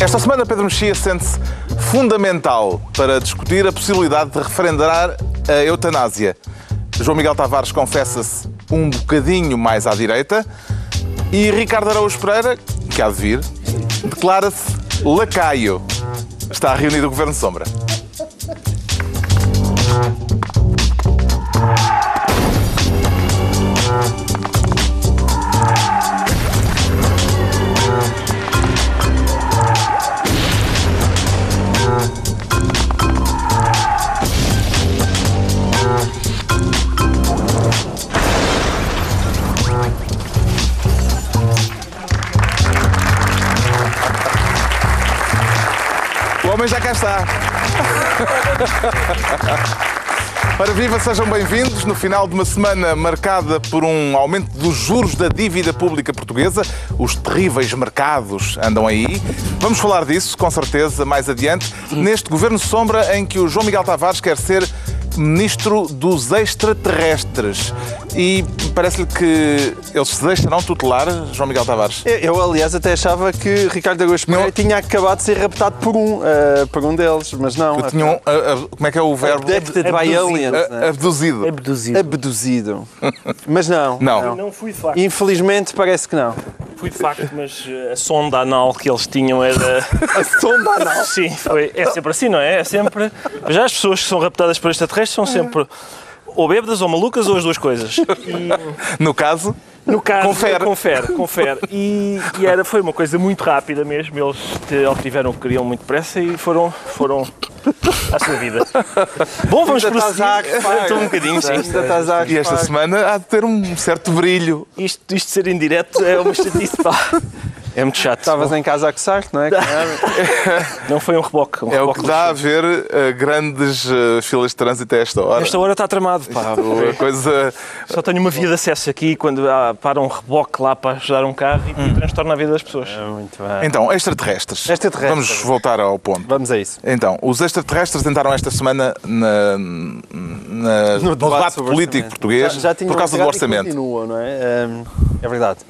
Esta semana, Pedro Mexia sente-se fundamental para discutir a possibilidade de referendar a eutanásia. João Miguel Tavares confessa-se um bocadinho mais à direita e Ricardo Araújo Pereira, que há de vir, declara-se lacaio. Está reunido o Governo Sombra. Está. Ora viva, sejam bem-vindos no final de uma semana marcada por um aumento dos juros da dívida pública portuguesa. Os terríveis mercados andam aí. Vamos falar disso, com certeza, mais adiante, neste Governo Sombra em que o João Miguel Tavares quer ser Ministro dos Extraterrestres. E parece-lhe que eles se deixarão tutelar, João Miguel Tavares? Eu, eu, aliás, até achava que Ricardo Araújo Pereira Não. tinha acabado de ser raptado por um, eh, por um deles, mas não. Que tinham, a- a- como é que é o verbo? Abducted by Abduzido. aliens. Né? Abduzido. Abduzido. Abduzido. Mas não. Não. Não fui de facto. Infelizmente parece que não. Fui de facto, mas eh, a sonda anal que eles tinham era. A sonda anal. Sim, foi. É sempre assim, não é? É sempre. Já as pessoas que são raptadas por extraterrestres são sempre ou bêbadas ou malucas ou as duas coisas. E No caso, no caso. Confere. Confere, confere. E, e era, foi uma coisa muito rápida mesmo. Eles obtiveram o que queriam muito depressa e foram. foram à sua vida. Bom, vamos prosseguir. Estou um bocadinho, sim. Ainda e esta semana há de ter um certo brilho. Isto, isto de ser indireto é uma chatice, pá. É muito chato. Estavas em casa a coçar, não é? Não foi um reboque. Um É o reboque que dá a ver eh, grandes eh, filas de trânsito a esta hora. Esta hora está tramado, pá. A coisa. Só tenho uma via de acesso aqui quando há, para um reboque lá para ajudar um carro e transtorna a vida das pessoas. Muito bem. Então, extraterrestres. Extraterrestres. Vamos voltar ao ponto. Vamos a isso. Então, os extraterrestres entraram esta semana na, na- no, debate, sobre político português Já- já por causa do e orçamento. continuam, não é? Hum, é verdade.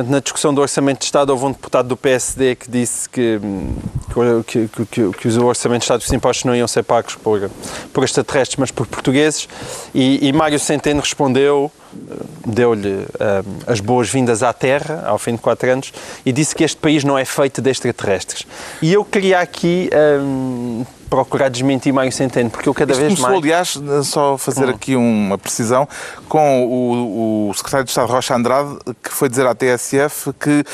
Portanto, na discussão do Orçamento de Estado, houve um deputado do PSD que disse que, hum, que, que, que, que os orçamentos de Estado e os impostos não iam ser pagos por, por extraterrestres, mas por portugueses. E, e Mário Centeno respondeu, eh, deu-lhe hum, as boas-vindas à Terra, ao fim de quatro anos, e disse que este país não é feito de extraterrestres. E eu queria aqui hum, procurar desmentir Mário Centeno, porque eu cada Isto vez começou, mais... aliás, só fazer Hum. aqui uma precisão, com o, o secretário de Estado Rocha Andrade, que foi dizer à TSF que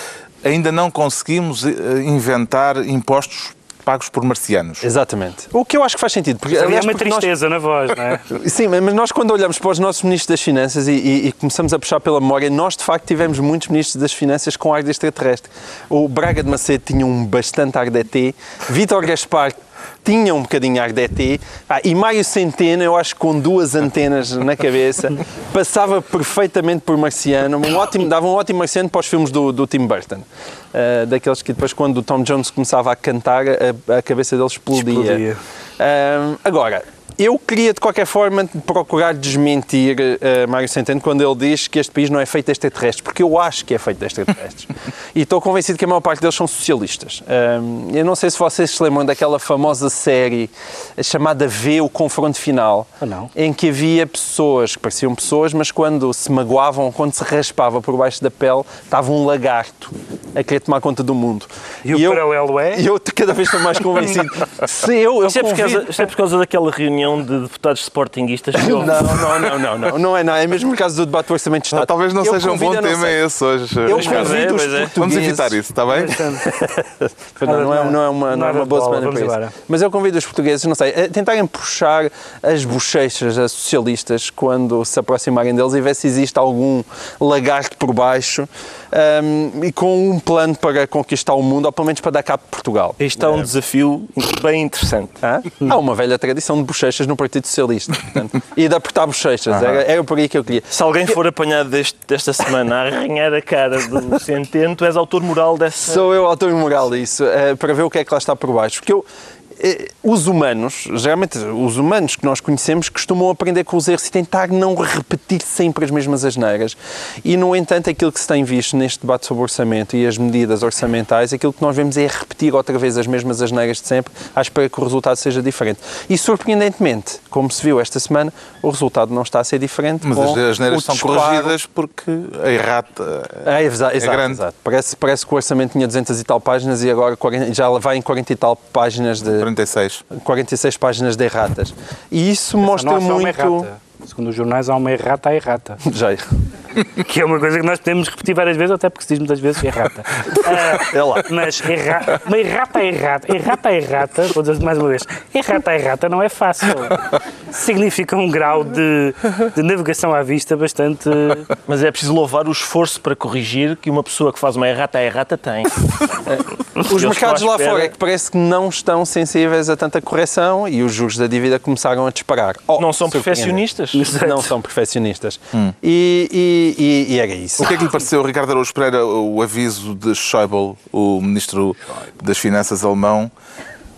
ainda não conseguimos eh, inventar impostos pagos por marcianos. Exatamente. O que eu acho que faz sentido. Porque, Havia aliás, uma porque nós- tristeza na voz, não é? Sim, mas nós quando olhamos para os nossos ministros das Finanças e, e- e começamos a puxar pela memória, nós de facto tivemos muitos ministros das Finanças com ar de extraterrestre. O Braga de Macedo tinha um bastante ar de ET, Vítor Gaspar tinha um bocadinho ET, ah, e Mário Centeno, eu acho que com duas antenas na cabeça, passava perfeitamente por marciano, um ótimo, dava um ótimo marciano para os filmes do, do Tim Burton. Ah, daqueles que depois, quando o Tom Jones começava a cantar, a, a cabeça dele explodia. Explodia. Ahm, agora, eu queria de qualquer forma procurar desmentir eh, Mário Centeno quando ele diz que este país não é feito de extraterrestres, porque eu acho que é feito de extraterrestres. e estou convencido que a maior parte deles são socialistas. Ahm, eu não sei se vocês se lembram daquela famosa série chamada V, o confronto final, em que havia pessoas que pareciam pessoas, mas quando se magoavam, quando se raspava por baixo da pele, estava um lagarto a querer tomar conta do mundo. E o eu, paralelo é? e eu cada vez estou mais convencido. Se eu, eu Isto é, por causa, isto é por causa daquela reunião de deputados sportinguistas. Não, não, não, não, não, não é nada. É mesmo por causa do debate do Orçamento de Estado. Ah, talvez não Eu seja um bom convido a não tema esse hoje. Eu Ricardo. convido os é, é. portugueses... Vamos evitar isso, está bem? Não, não, é, não é uma, não é uma boa semana para isso. Mas eu convido os portugueses, não sei, a tentarem puxar as bochechas a socialistas quando se aproximarem deles e ver se existe algum lagarto por baixo hum, e com um plano para conquistar o mundo, ou pelo menos para dar cabo de Portugal. Isto é um desafio bem interessante. Hã? Há uma velha tradição de bochechas no Partido Socialista portanto, e de apertar bochechas. Era, era por aí que eu queria. Se alguém for apanhado deste- desta semana a arranhar a cara do Centeno, tu és autor moral dessa. Sou eu autor moral disso, eh, para ver o que é que lá está por baixo. Porque eu, os humanos, geralmente os humanos que nós conhecemos, costumam aprender com os erros e tentar não repetir sempre as mesmas asneiras. E, no entanto, aquilo que se tem visto neste debate sobre orçamento e as medidas orçamentais, aquilo que nós vemos é repetir outra vez as mesmas asneiras de sempre, à espera que o resultado seja diferente. E, surpreendentemente, como se viu esta semana, o resultado não está a ser diferente. Mas as asneiras são corrigidas porque a errata é, exato, exato, grande. exato. Parece, parece que o orçamento tinha 200 e tal páginas e agora 40 já vai em 40 e tal páginas de 46. 46 páginas de erratas. E isso Não mostra uma muito. errata. Segundo os jornais, há uma errata à errata. Já. Que é uma coisa que nós podemos repetir várias vezes, até porque se diz muitas vezes que é errata. Ah, É lá. Mas erra... uma errata é errata. Errata é errata, vou dizer mais uma vez, errata é errata não é fácil. Significa um grau de, de navegação à vista bastante. Mas é preciso louvar o esforço para corrigir que uma pessoa que faz uma errata a errata tem. Os mercados lá fora é que parece que não estão sensíveis a tanta correção e os juros da dívida começaram a disparar. Oh, Não são perfeccionistas. Não são perfeccionistas. E, e- e- e era isso. O que é que lhe pareceu, Ricardo Araújo Pereira, o aviso de Schäuble, o ministro das Finanças alemão,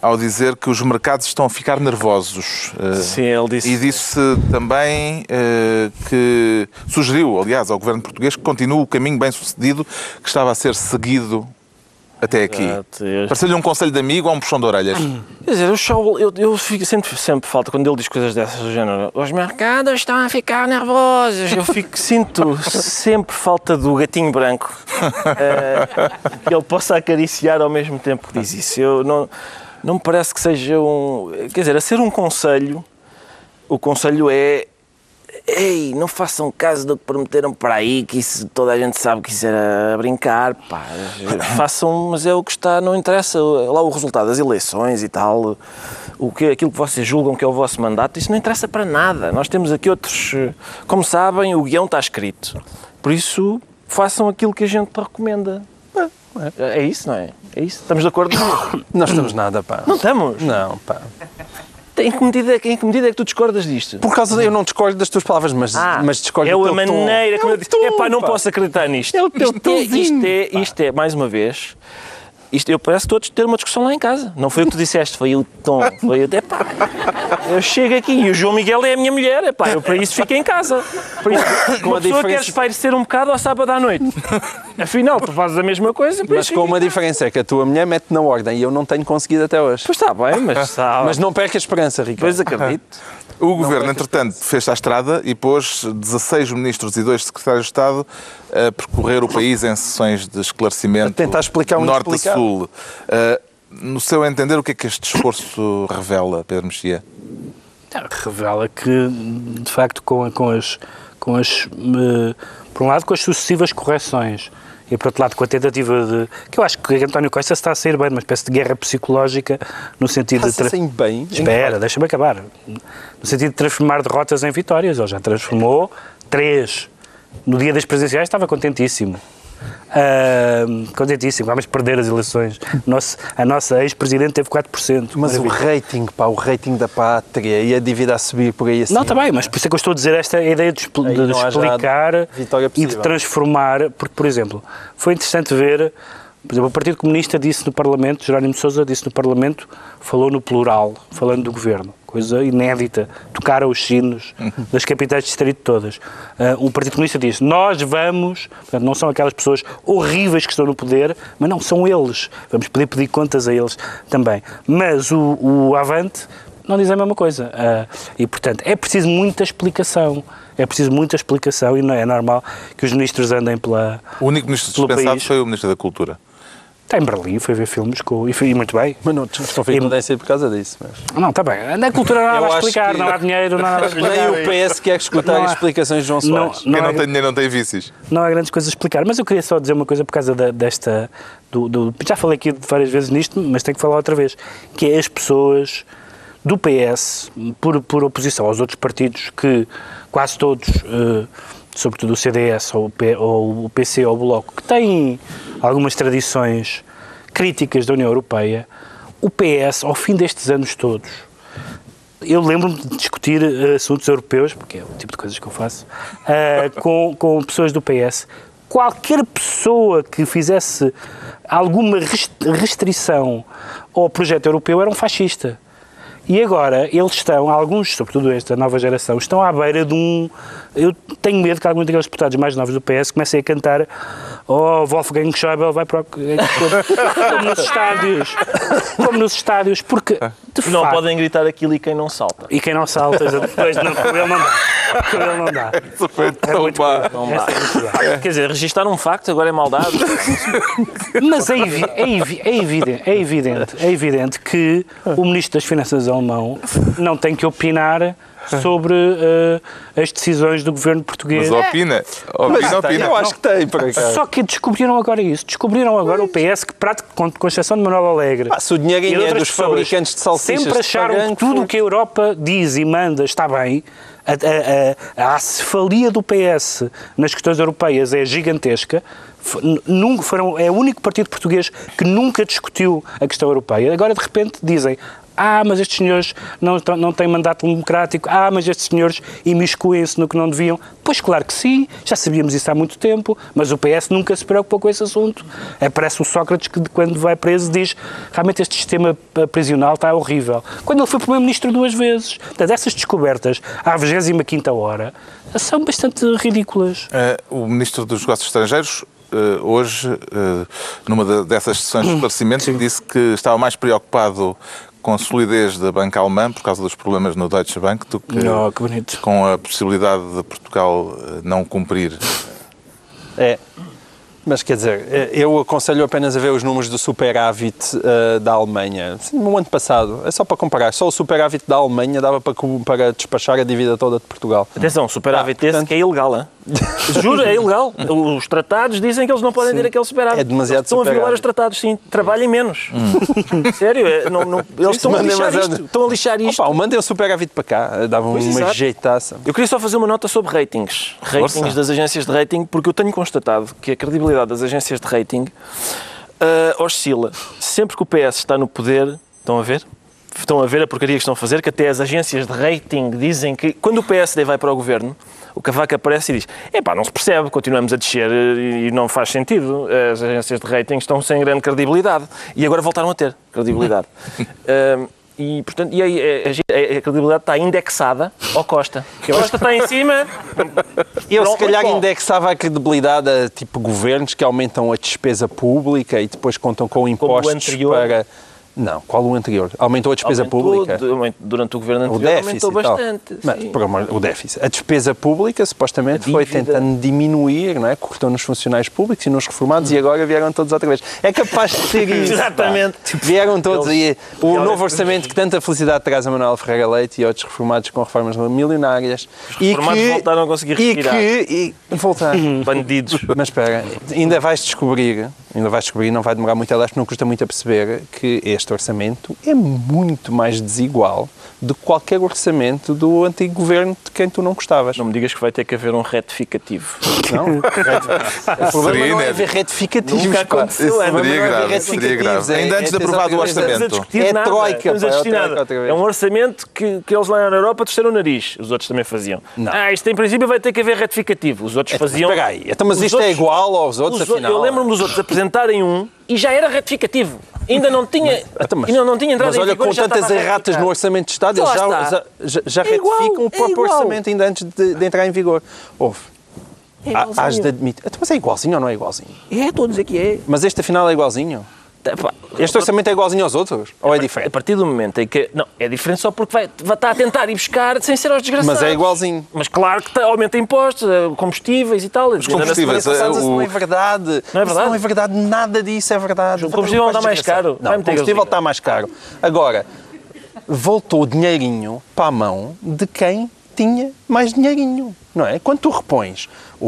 ao dizer que os mercados estão a ficar nervosos? Eh, Sim, ele disse. E disse também eh, que sugeriu, aliás, ao governo português que continue o caminho bem sucedido que estava a ser seguido até aqui. Pareceu-lhe um conselho de amigo ou um puxão de orelhas? Quer dizer, o Schauble, eu, eu fico, sempre, sempre falta quando ele diz coisas dessas do género. Os mercados estão a ficar nervosos. Eu fico, sinto sempre falta do gatinho branco. eh, que ele possa acariciar ao mesmo tempo que diz isso. Eu não, não me parece que seja um. Quer dizer, a ser um conselho, o conselho é. Ei, não façam caso do que prometeram para aí, que isso toda a gente sabe que isso era a brincar, pá. Façam, mas é o que está, não interessa lá o resultado das eleições e tal, o que, aquilo que vocês julgam que é o vosso mandato, isso não interessa para nada. Nós temos aqui outros, como sabem, o guião está escrito. Por isso, façam aquilo que a gente recomenda. É, é isso, não é? É isso? Estamos de acordo? Não estamos nada, pá. Não estamos? Não, pá. Em que medida, é que- em que medida é que tu discordas disto? Por causa de, eu não discordo das tuas palavras, mas, mas discordo é do a teu tom. maneira como É eu disse. tom, Epá, não pá. posso acreditar nisto. É o teu isto, é, isto, é, isto é, mais uma vez, isto, eu parece que todos ter uma discussão lá em casa. Não foi o que tu disseste, foi o tom. Foi o, epá, eu chego aqui e o João Miguel é a minha mulher. Epá, eu para isso fico em casa. Por isso, Com uma a pessoa quer diferença- espairecer um bocado ao sábado à noite. Afinal, tu fazes a mesma coisa. Mas isso com uma diferença, é que a tua mulher mete na ordem e eu não tenho conseguido até hoje. Pois está bem, mas está. Mas não perca a esperança, Ricardo. Depois acredito. O governo, entretanto, fez-se à estrada e pôs 16 ministros e dois secretários de Estado a percorrer o país em sessões de esclarecimento A tentar explicar o norte. Sul. Uh, no seu entender, o que é que este esforço revela, Pedro Mexia? Revela que, de facto, com, com as. Com as eh, por um lado, com as sucessivas correções. E por outro lado, com a tentativa de. que eu acho que António Costa está a sair bem, uma espécie de guerra psicológica, no sentido de. Está-se tra- bem. Espera, deixa-me acabar. No sentido de transformar derrotas em vitórias. Ele já transformou três. No dia das presidenciais estava contentíssimo. Ah, contentíssimo. Vamos perder as eleições. Nosso, a nossa ex-presidente teve 4%. Mas o Maravilha. rating, pá, o rating da pátria e a dívida a subir por aí assim. Não, está bem, mas por isso é que eu estou a dizer esta ideia de, expl- de explicar e de transformar, porque, por exemplo, foi interessante ver, por exemplo, o Partido Comunista disse no Parlamento, Jerónimo Sousa disse no Parlamento, falou no plural, falando do governo, coisa inédita, tocaram os sinos das capitais de distrito todas. Ah, o Partido Comunista disse, nós vamos, portanto, não são aquelas pessoas horríveis que estão no poder, mas não, são eles, vamos poder pedir contas a eles também. Mas o, o Avante não diz a mesma coisa. Ah, e, portanto, é preciso muita explicação. É preciso muita explicação e não é normal que os ministros andem pela. O único ministro dispensado país. foi o Ministro da Cultura. Está em Berlim, foi ver filmes com, e, foi, e muito bem. Mas não que não deve ser por causa disso. Mas... Não, está bem. Anda a cultura não há Eu nada a acho explicar, que- não há dinheiro, não há nada a explicar. Nem o PS quer escutar Não há- as explicações de João Não, Soares. Quem não há- tem dinheiro não tem vícios. não há grandes coisas a explicar, mas eu queria só dizer uma coisa por causa da- desta. Do, do- já falei aqui várias vezes nisto, mas tenho que falar outra vez. Que é as pessoas do PS, por, por oposição aos outros partidos que quase todos, eh, sobretudo o CDS ou o, P- ou o PC ou o Bloco, que têm algumas tradições críticas da União Europeia, o PS, ao fim destes anos todos, eu lembro-me de discutir eh, assuntos europeus, porque é o tipo de coisas que eu faço, eh, com, com pessoas do PS. qualquer pessoa que fizesse alguma rest- restrição ao projeto europeu era um fascista. E agora eles estão, alguns, sobretudo esta nova geração, estão à beira de um. Eu tenho medo que alguns daqueles deputados mais novos do PS comecem a cantar Oh, Wolfgang Schäuble vai para o. Como nos estádios. Como nos estádios, porque. De Não facto, podem gritar aquilo e quem não salta. E quem não salta, depois não, com ele não dá. Com ele não dá. Então, pá. Não dá. É. Quer dizer, registar um facto agora é maldade. Mas é, evi- é evi- é evidente, é, evidente, é evidente que o Ministro das Finanças alemão não tem que opinar sobre eh, as decisões do governo português. Mas opina. Opina, opina. Eu acho que tem, por acaso. Só que descobriram agora isso. Descobriram agora o PS que, pratica- com com exceção de Manuel Alegre. Ah, se o e dinheirinho é dos pessoas, fabricantes de salsichas Sempre acharam que tudo o que a Europa diz e manda está bem. A, a, a, a acefalia do PS nas questões europeias é gigantesca. Nunca foram, é o único partido português que nunca discutiu a questão europeia. Agora, de repente, dizem ah, mas estes senhores não, não têm mandato democrático. Ah, mas estes senhores imiscuem-se no que não deviam. Pois claro que sim, já sabíamos isso há muito tempo, mas o PS nunca se preocupou com esse assunto. É, parece o Sócrates que, quando vai preso, diz realmente este sistema eh, prisional está horrível. Quando ele foi Primeiro-Ministro duas vezes. Portanto, essas descobertas à 25 hora são bastante ridículas. Eh, o Ministro dos Negócios Estrangeiros, eh, hoje, eh, numa da- dessas sessões de esclarecimento, disse que estava mais preocupado com a solidez da banca alemã, por causa dos problemas no Deutsche Bank, do que Oh, que bonito. com a possibilidade de Portugal eh, não cumprir. É. Mas quer dizer, eh, eu aconselho apenas a ver os números do superávit eh, da Alemanha. No ano passado, é só para comparar. Só o superávit da Alemanha dava para, para despachar a dívida toda de Portugal. Atenção, superávit Ah, esse portanto- que é ilegal, hein? Juro, é ilegal. Os tratados dizem que eles não podem ter aquele superávit. É demasiado Estão a violar superávit. os tratados, sim. Trabalhem menos. Sério, é, não- não- eles estão a lixar isto. Estão a lixar isto. Opa, mandem o superávit para cá, davam uma exato. jeitaça. Eu queria só fazer uma nota sobre ratings. Ratings Força. das agências de rating, porque eu tenho constatado que a credibilidade das agências de rating ah, oscila. Sempre que o PS está no poder, estão a ver? Estão a ver a porcaria que estão a fazer, que até as agências de rating dizem que quando o PSD vai para o governo, o Cavaco aparece e diz: epá, não se percebe, continuamos a descer eh, e não faz sentido. As agências de rating estão sem grande credibilidade. E agora voltaram a ter credibilidade. Ah, e, portanto, e aí, a, a- a credibilidade está indexada ao Costa. O Costa está em cima. Eu, se calhar, bom. indexava a credibilidade a tipo governos que aumentam a despesa pública e depois contam com impostos anterior. para. Não, qual o anterior? Aumentou a despesa Aumentou pública? Durante o governo O anterior déficit aumentou e bastante. Mas, amor- o déficit. A despesa pública, supostamente, foi tentando diminuir, não é? Cortou nos funcionários públicos e nos reformados e agora vieram todos outra vez. É capaz de ser isso. pá. Exatamente. Vieram todos aí. O Eles- novo orçamento que tanta felicidade traz a Manuel Ferreira Leite e outros reformados com reformas milionárias. e reformados que, voltaram a conseguir E que... E, voltar. Bandidos. Mas espera, ainda vais descobrir, ainda vais descobrir, não vai demorar muito a ler, porque não custa muito a perceber que este orçamento é muito mais desigual do que qualquer orçamento do antigo governo de quem tu não gostavas. Não me digas que vai ter que haver um retificativo. Não? O problema Seria não é haver retificativos. Nunca aconteceu, O é, seria não é grave, seria grave. é- Ainda antes de é- aprovar do é- orçamento. Estamos a discutir É nada. troika, Estamos a pá, é o. É um orçamento que, que eles lá na Europa torceram o nariz. Os outros também faziam. Não. Ah, isto em princípio vai ter que haver retificativo. Os outros faziam... Espera aí, então, mas isto é outros- igual aos outros, Os o- afinal? Eu lembro-me dos outros apresentarem um e já era retificativo. Ainda não tinha, Então, mas- ainda não tinha entrado mas olha, com tantas erratas no orçamento de Estado, eles já, já, já, É igual, retificam o é próprio orçamento ainda antes de, de entrar em vigor. Houve. É. Hás de admitir. Então, mas é igualzinho ou não é igualzinho? É, estou a dizer que é. Mas este afinal é igualzinho? Este orçamento é igualzinho aos outros? Ou é A diferente? partir do momento em que. Não, é diferente só porque vai, vai estar a tentar ir buscar sem ser aos desgraçados. Mas é igualzinho. Mas claro que aumenta impostos, eh, combustíveis e tal. Os combustíveis, Mas é, isso o- não é verdade. Não é Isso verdade? não é verdade. Nada disso é verdade. O combustível Não está mais caro. Não, o combustível está mais caro. Agora, voltou dinheirinho para a mão de quem tinha mais dinheirinho, não é? Quando tu repões o-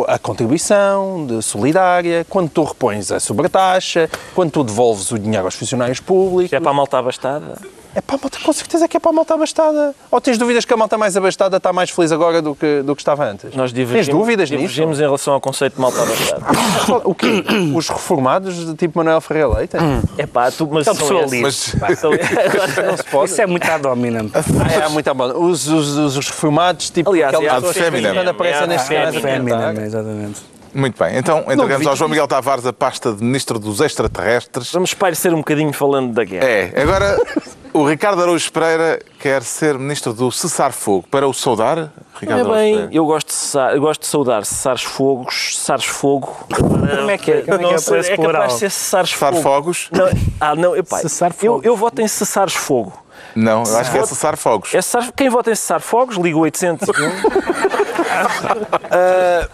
o- a contribuição solidária, quando tu repões a sobretaxa, quando tu devolves o dinheiro aos funcionários públicos, Se é para a malta abastada. É para a malta, com certeza que é para a malta abastada. Ou tens dúvidas que a malta mais abastada está mais feliz agora do que, do que estava antes? Nós tens divergimos, dúvidas nisso? divergimos em relação ao conceito de malta abastada. O quê? Os reformados, tipo Manuel Ferreira Leite? é pá, tu, mas São são esses. Mas São- Agora, Não se pode. Isso é muito ad hominem. Ah, é, muito bom. Os, os, os, os reformados, tipo, Aliás, aquelas é pessoas ad que feminem. quando aparecem É ad nestes canais a feminem, comentar. exatamente. Muito bem. Então, entregamos ao João Miguel Tavares a pasta de Ministro dos Extraterrestres. Vamos espairecer um bocadinho falando da guerra. É, agora o Ricardo Araújo Pereira quer ser Ministro do Cessar-Fogo. Para o saudar, Não Ricardo é Araújo bem, Pereira? eu gosto de, cessar- eu gosto de saudar cessares fogos, cessares fogo. Como é que é? Como é que é sei, esse é capaz plural? de ser cessares Cessar fogo. fogos? Não, ah, não, epá, Cessar eu, fogo. eu voto em cessares fogo. Não, eu acho que é Cessar-Fogos. É cessar- quem vota em cessar fogos, liga o 801. Ah,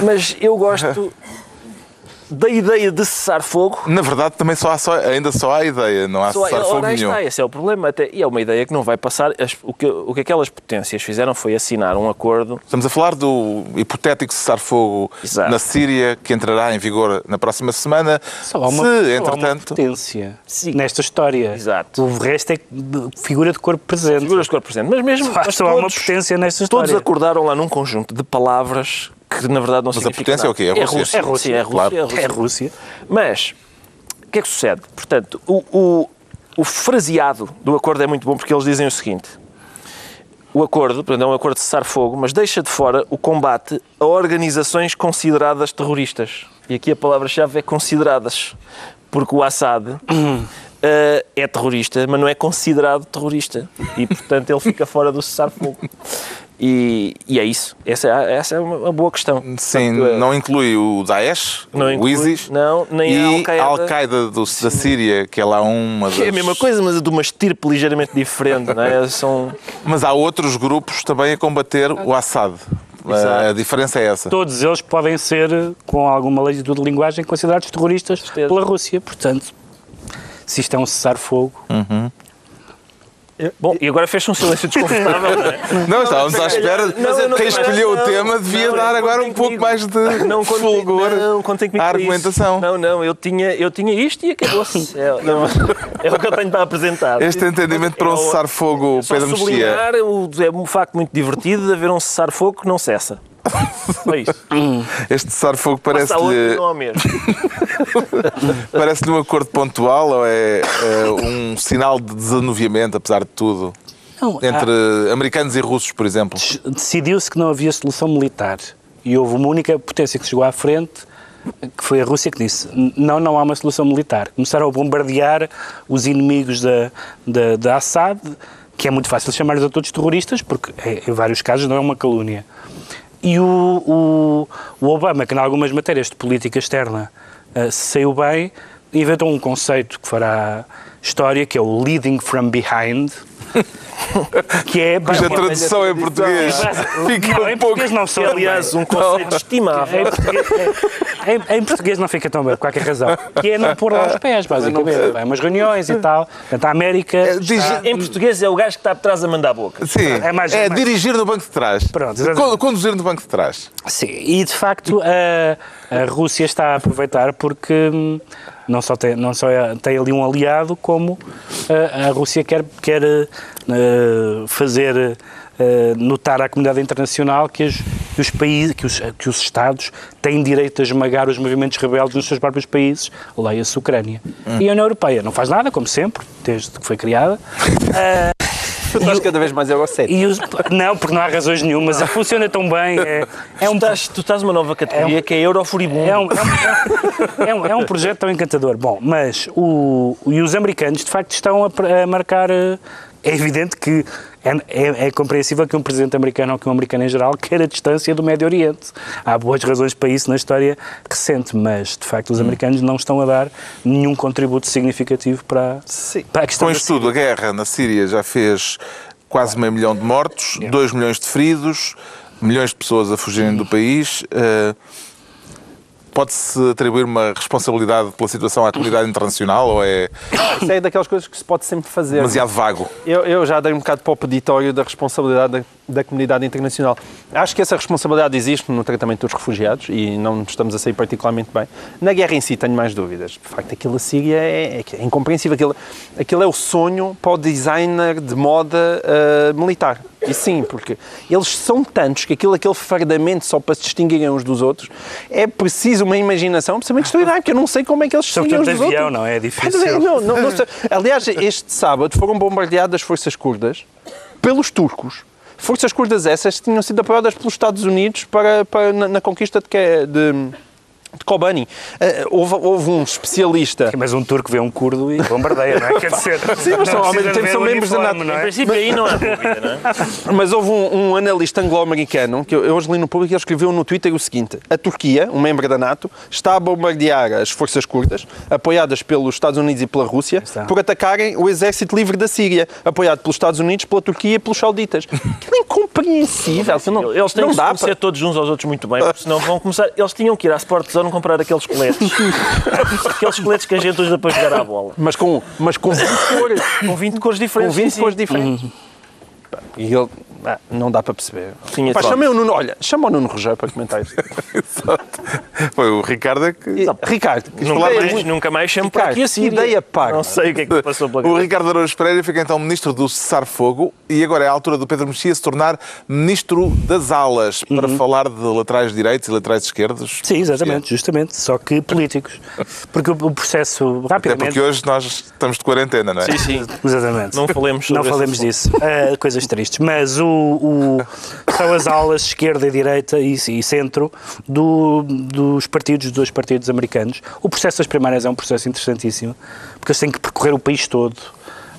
mas eu gosto da ideia de cessar fogo. Na verdade, também só há só, ainda só há ideia, não há Só- cessar-fogo ora, aí nenhum. está, esse é o problema. Até, e é uma ideia que não vai passar. As- o, que, o que aquelas potências fizeram foi assinar um acordo Estamos a falar do hipotético cessar-fogo Exato. na Síria, que entrará em vigor na próxima semana. Só há uma, Se, só há uma entretanto, potência Sim. nesta história. Exato. O resto é de- figura de corpo presente. figuras de corpo presente. Mas mesmo Só- mas só há uma todos- potência nesta Todos história. acordaram lá num conjunto de palavras que na verdade não Mas a potência é o nada. quê? É a Rússia? É É Rússia, é a Rússia. claro. é a Rússia. É a Rússia. Mas, o que é que sucede? Portanto, o, o, o fraseado do acordo é muito bom porque eles dizem o seguinte. O acordo, portanto, é um acordo de cessar-fogo, mas deixa de fora o combate a organizações consideradas terroristas. E aqui a palavra-chave é consideradas. Porque o Assad eh, é terrorista, mas não é considerado terrorista. E, portanto, ele fica fora do cessar-fogo. E, e é isso. Essa é, essa é uma, boa questão. sim, Portanto, eh, não inclui o Daesh, Não o inclui- ISIS não, nem a e Al-Qaeda. a Al-Qaeda do- da Síria, que é lá uma das... É a mesma coisa, mas de uma estirpe ligeiramente diferente, não é? São... Mas há outros grupos também a combater o Assad. Exato. A diferença é essa. Todos eles podem ser, com alguma latitude de linguagem, considerados terroristas certeza. pela Rússia. Portanto, se isto é um cessar-fogo, Bom, e agora fez-se um silêncio desconfortável, não é? Não, estávamos à espera. Não, não Quem escolheu o não, tema devia não, dar não agora um pouco mais de Não contem, fulgor não, contem comigo à argumentação. Não, não, eu tinha, eu tinha isto e acabou-se. É, não, é o que eu tenho para apresentar. Este entendimento para um É cessar-fogo, Só Pedro Mexia. sublinhar o, é um facto muito divertido de haver um cessar-fogo que não cessa. Isso. Este cessar-fogo parece-lhe não ao mesmo. parece um acordo pontual ou é, é, um sinal de desanuviamento, apesar de tudo? Não, Entre americanos e russos, por exemplo. decidiu-se que não havia solução militar. E houve uma única potência que chegou à frente, que foi a Rússia, que disse: não, não há uma solução militar. Começaram a bombardear os inimigos da, da, da Assad, que é muito fácil chamar-los a todos terroristas, porque é, em vários casos não é uma calúnia. E o, o, o Obama, que em algumas matérias de política externa se saiu bem, inventou um conceito que fará história, que é o leading from behind, que é... Cuja tradução em português fica Não, em um pouco. português não sou Aliás, um conceito estimável. em português, em- em português não fica tão bem, por qualquer razão. Que é não pôr lá os pés, basicamente. Vai umas reuniões e tal. Portanto, a América. É, diz- está- Em português é o gajo que está por trás a mandar a boca. Sim, É mais- é mais- dirigir no banco de trás. Pronto. Conduzir no banco de trás. Sim, e de facto a, a Rússia está a aproveitar porque hum, não só tem, não só é- tem ali um aliado, como uh, a Rússia quer, quer uh, fazer uh, notar à comunidade internacional que, as- que os países, que os, que os Estados têm direito a esmagar os movimentos rebeldes nos seus próprios países, leia-se Ucrânia. E a União Europeia não faz nada, como sempre, desde que foi criada. Tu estás cada vez mais egocétrico. E os- não, porque não há razões nenhumas, funciona tão bem. É, é um, Tu estás, tu estás uma nova categoria que é Eurofuribundo. É um, é, um, é, um, é um projeto tão encantador. Bom, mas o, e os americanos, de facto, estão a, a marcar. eh, É evidente que é, é, é compreensível que um presidente americano ou que um americano em geral queira a distância do Médio Oriente. Há boas razões para isso na história recente, mas de facto os americanos não estão a dar nenhum contributo significativo para, Sim. para a questão Com da isto tudo, a guerra na Síria já fez quase meio milhão de mortos, 2 milhões de feridos, milhões de pessoas a fugirem do país. Eh, Pode-se atribuir uma responsabilidade pela situação à comunidade internacional ou é Isso é daquelas coisas que se pode sempre fazer. demasiado vago? Eu, eu já dei um bocado para o peditório da responsabilidade da, da comunidade internacional. Acho que essa responsabilidade existe no tratamento dos refugiados e não estamos a sair particularmente bem. Na guerra em si tenho mais dúvidas. De facto, aquilo a Síria é, é incompreensível. Aquilo, aquilo é o sonho para o designer de moda ah, militar. E sim, porque eles são tantos que aquilo, aquele fardamento só para se distinguirem uns dos outros, é preciso uma imaginação absolutamente extraordinária, porque eu não sei como é que eles se distinguem uns dos avião, outros. não é? É difícil. Pá, não, não, não. Aliás, este sábado foram bombardeadas as forças curdas pelos turcos Forças curdas essas que tinham sido apoiadas pelos Estados Unidos para, para na, na conquista de, que- de, de Kobani. Eh, houve, houve um especialista. Mas um turco vê um curdo e bombardeia, não é? Quer dizer, Sim, mas são- ao mesmo tempo são membros da NATO. não Em é? princípio, aí não há dúvida, não é? Mas houve um, um analista anglo-americano que eu, eu hoje li no público e ele escreveu no Twitter o seguinte: a Turquia, um membro da NATO, está a bombardear as forças curdas, apoiadas pelos Estados Unidos e pela Rússia, Está. por atacarem o exército livre da Síria, apoiado pelos Estados Unidos, pela Turquia e pelos sauditas. Aquilo é incompreensível. aquilo não, Eles têm não que se conhecer para... todos uns aos outros muito bem, porque senão vão começar. Eles tinham que ir à Sport Zone comprar aqueles coletes. aqueles coletes que a gente usa para jogar à bola. Mas com, mas com 20 cores. Com 20 cores Com diferentes. 20 sim, cores sim. diferentes. E ele. ah, não dá para perceber. Tinha Pá, de chamei o Nuno. Olha, chama o Nuno Rogério para comentar isto. Exato. Foi o Ricardo é que. E, Ricardo, Nunca mais, muito- nunca mais chamo para Ricardo, aqui a Síria. ideia parva. Não sei o que é que passou pela O. Ricardo Araújo Pereira fica então ministro do cessar-fogo e agora é a altura do Pedro Mexia se tornar ministro das alas para falar de laterais direitos e laterais esquerdos. Sim, exatamente, justamente. Só que políticos. Porque o processo, Até rapidamente... porque hoje nós estamos de quarentena, não é? Sim, sim. Exatamente. Não falemos Não falemos disso. Ah, coisas tristes. Mas o, o- são as aulas esquerda e direita e, e centro do- dos partidos, dos dois partidos americanos. O processo das primárias é um processo interessantíssimo, porque eles têm que percorrer o país todo.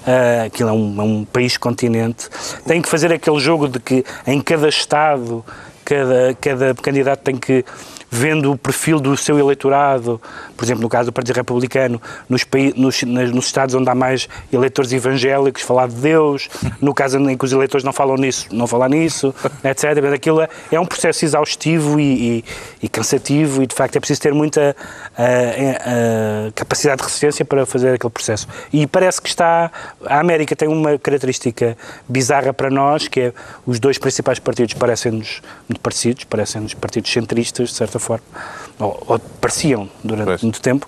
Ah, aquilo é um, é um país-continente. Têm que fazer aquele jogo de que em cada estado, cada, cada candidato tem que vendo o perfil do seu eleitorado, por exemplo, no caso do Partido Republicano, nos, nos, nos estados onde há mais eleitores evangélicos, falar de Deus, no caso em que os eleitores não falam nisso, não falar nisso, etc. Portanto, Aquilo é, é um processo exaustivo e, e- e cansativo e, de facto, é preciso ter muita ah, ah, capacidade de resistência para fazer aquele processo. E parece que está... A América tem uma característica bizarra para nós, que é os dois principais partidos parecem-nos muito parecidos, parecem-nos partidos centristas, de certa forma, ou, ou pareciam durante Pois. muito tempo,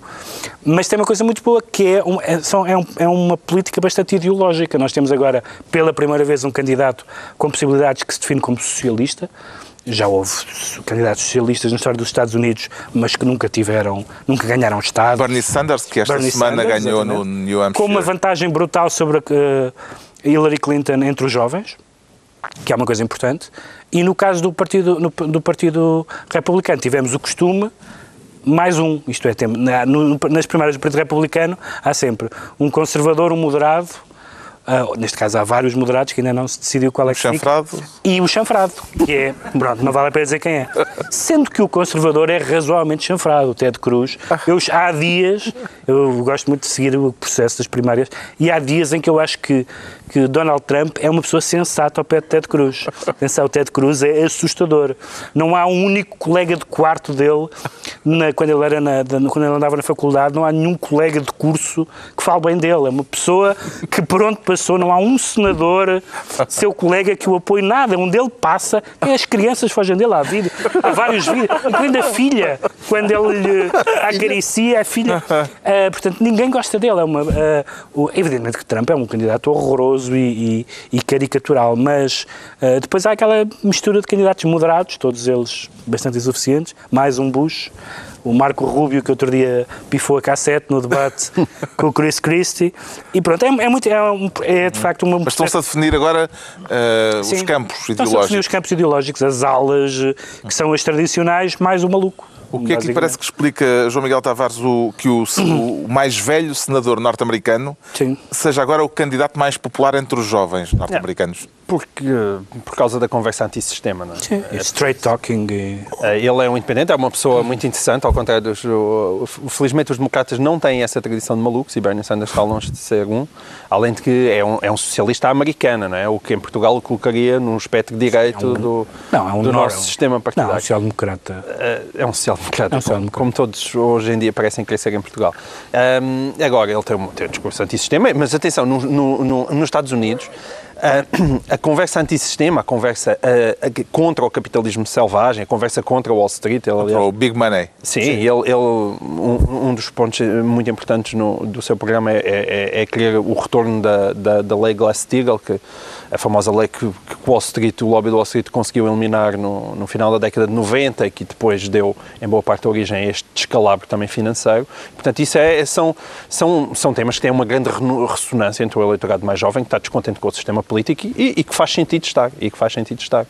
mas tem uma coisa muito boa que é, um- é, são- é um- é uma política bastante ideológica. Nós temos agora, pela primeira vez, um candidato com possibilidades que se define como socialista. Já houve candidatos socialistas na história dos Estados Unidos, mas que nunca tiveram, nunca ganharam Estado. Bernie Sanders, que esta Bernie semana Sanders, ganhou no. New Hampshire. Com uma vantagem brutal sobre a eh, Hillary Clinton entre os jovens, que é uma coisa importante. E no caso do Partido, no- do partido Republicano, tivemos o costume, mais um, isto é, tem- na- no- nas primárias do Partido Republicano, há sempre um conservador, um moderado, ah, neste caso há vários moderados que ainda não se decidiu qual é que fica. chanfrado. E o chanfrado, que é, pronto, não vale a pena dizer quem é. Sendo que o conservador é razoavelmente chanfrado, o Ted Cruz. Eu, há dias, eu gosto muito de seguir o processo das primárias, e há dias em que eu acho que, que Donald Trump é uma pessoa sensata ao pé de Ted Cruz. Atenção, o Ted Cruz é assustador. Não há um único colega de quarto dele, na- quando, ele era na, da- quando ele andava na faculdade, não há nenhum colega de curso que fale bem dele. É uma pessoa que por onde passou, não há um senador, seu colega que o apoie nada. Onde ele passa, até as crianças fogem dele. Há, vídeo, há vários vídeos, incluindo a filha, quando ele lhe acaricia a filha. Ah, portanto, ninguém gosta dele. É uma, o- evidentemente que Trump é um candidato horroroso e, e- e caricatural, mas ah, depois há aquela mistura de candidatos moderados, todos eles bastante insuficientes, mais um Bush. O Marco Rubio, que outro dia pifou a cassete no debate com o Chris Christie. E pronto, é, é muito, é, um- é de facto uma. Mas estão-se a definir agora eh, os campos Estão-se a definir ideológicos. os campos ideológicos, as alas, eh, que são as tradicionais, mais o maluco. O que é que lhe parece que explica, João Miguel Tavares, o, que o, o mais velho senador norte-americano seja agora o candidato mais popular entre os jovens norte-americanos? Porque, por causa da conversa antissistema, não é? É straight talking. e- Eh, Ele é um independente, é uma pessoa muito interessante, ao contrário dos. Felizmente, os democratas não têm essa tradição de malucos e Bernie Sanders está longe de ser um. Além de que é um, é um socialista americano, não é? O que em Portugal o colocaria num espectro direito do, Não, é um do nor- nosso sistema Não, é um partidário. social-democrata. É um social-democrata, É um como- social-democrata. como todos hoje em dia parecem querer ser em Portugal. Agora, ele tem um, tem um discurso antissistema, mas atenção, no- no- no- nos Estados Unidos, ah, a conversa antissistema, a conversa ah, a- contra o capitalismo selvagem, a conversa contra o Wall Street, ele, Para o Big Money. Sim, ele, ele- um, um dos pontos muito importantes no, do seu programa é, é, é querer o retorno da, da, da lei Glass-Steagall, que a famosa lei que, que Wall Street, o lobby do Wall Street conseguiu eliminar no, no final da década de 90 e que depois deu, em boa parte, origem a este descalabro também financeiro. Portanto, isso é, são, são, são temas que têm uma grande ressonância entre o eleitorado mais jovem, que está descontente com o sistema político e, e que faz sentido estar. E que faz sentido estar.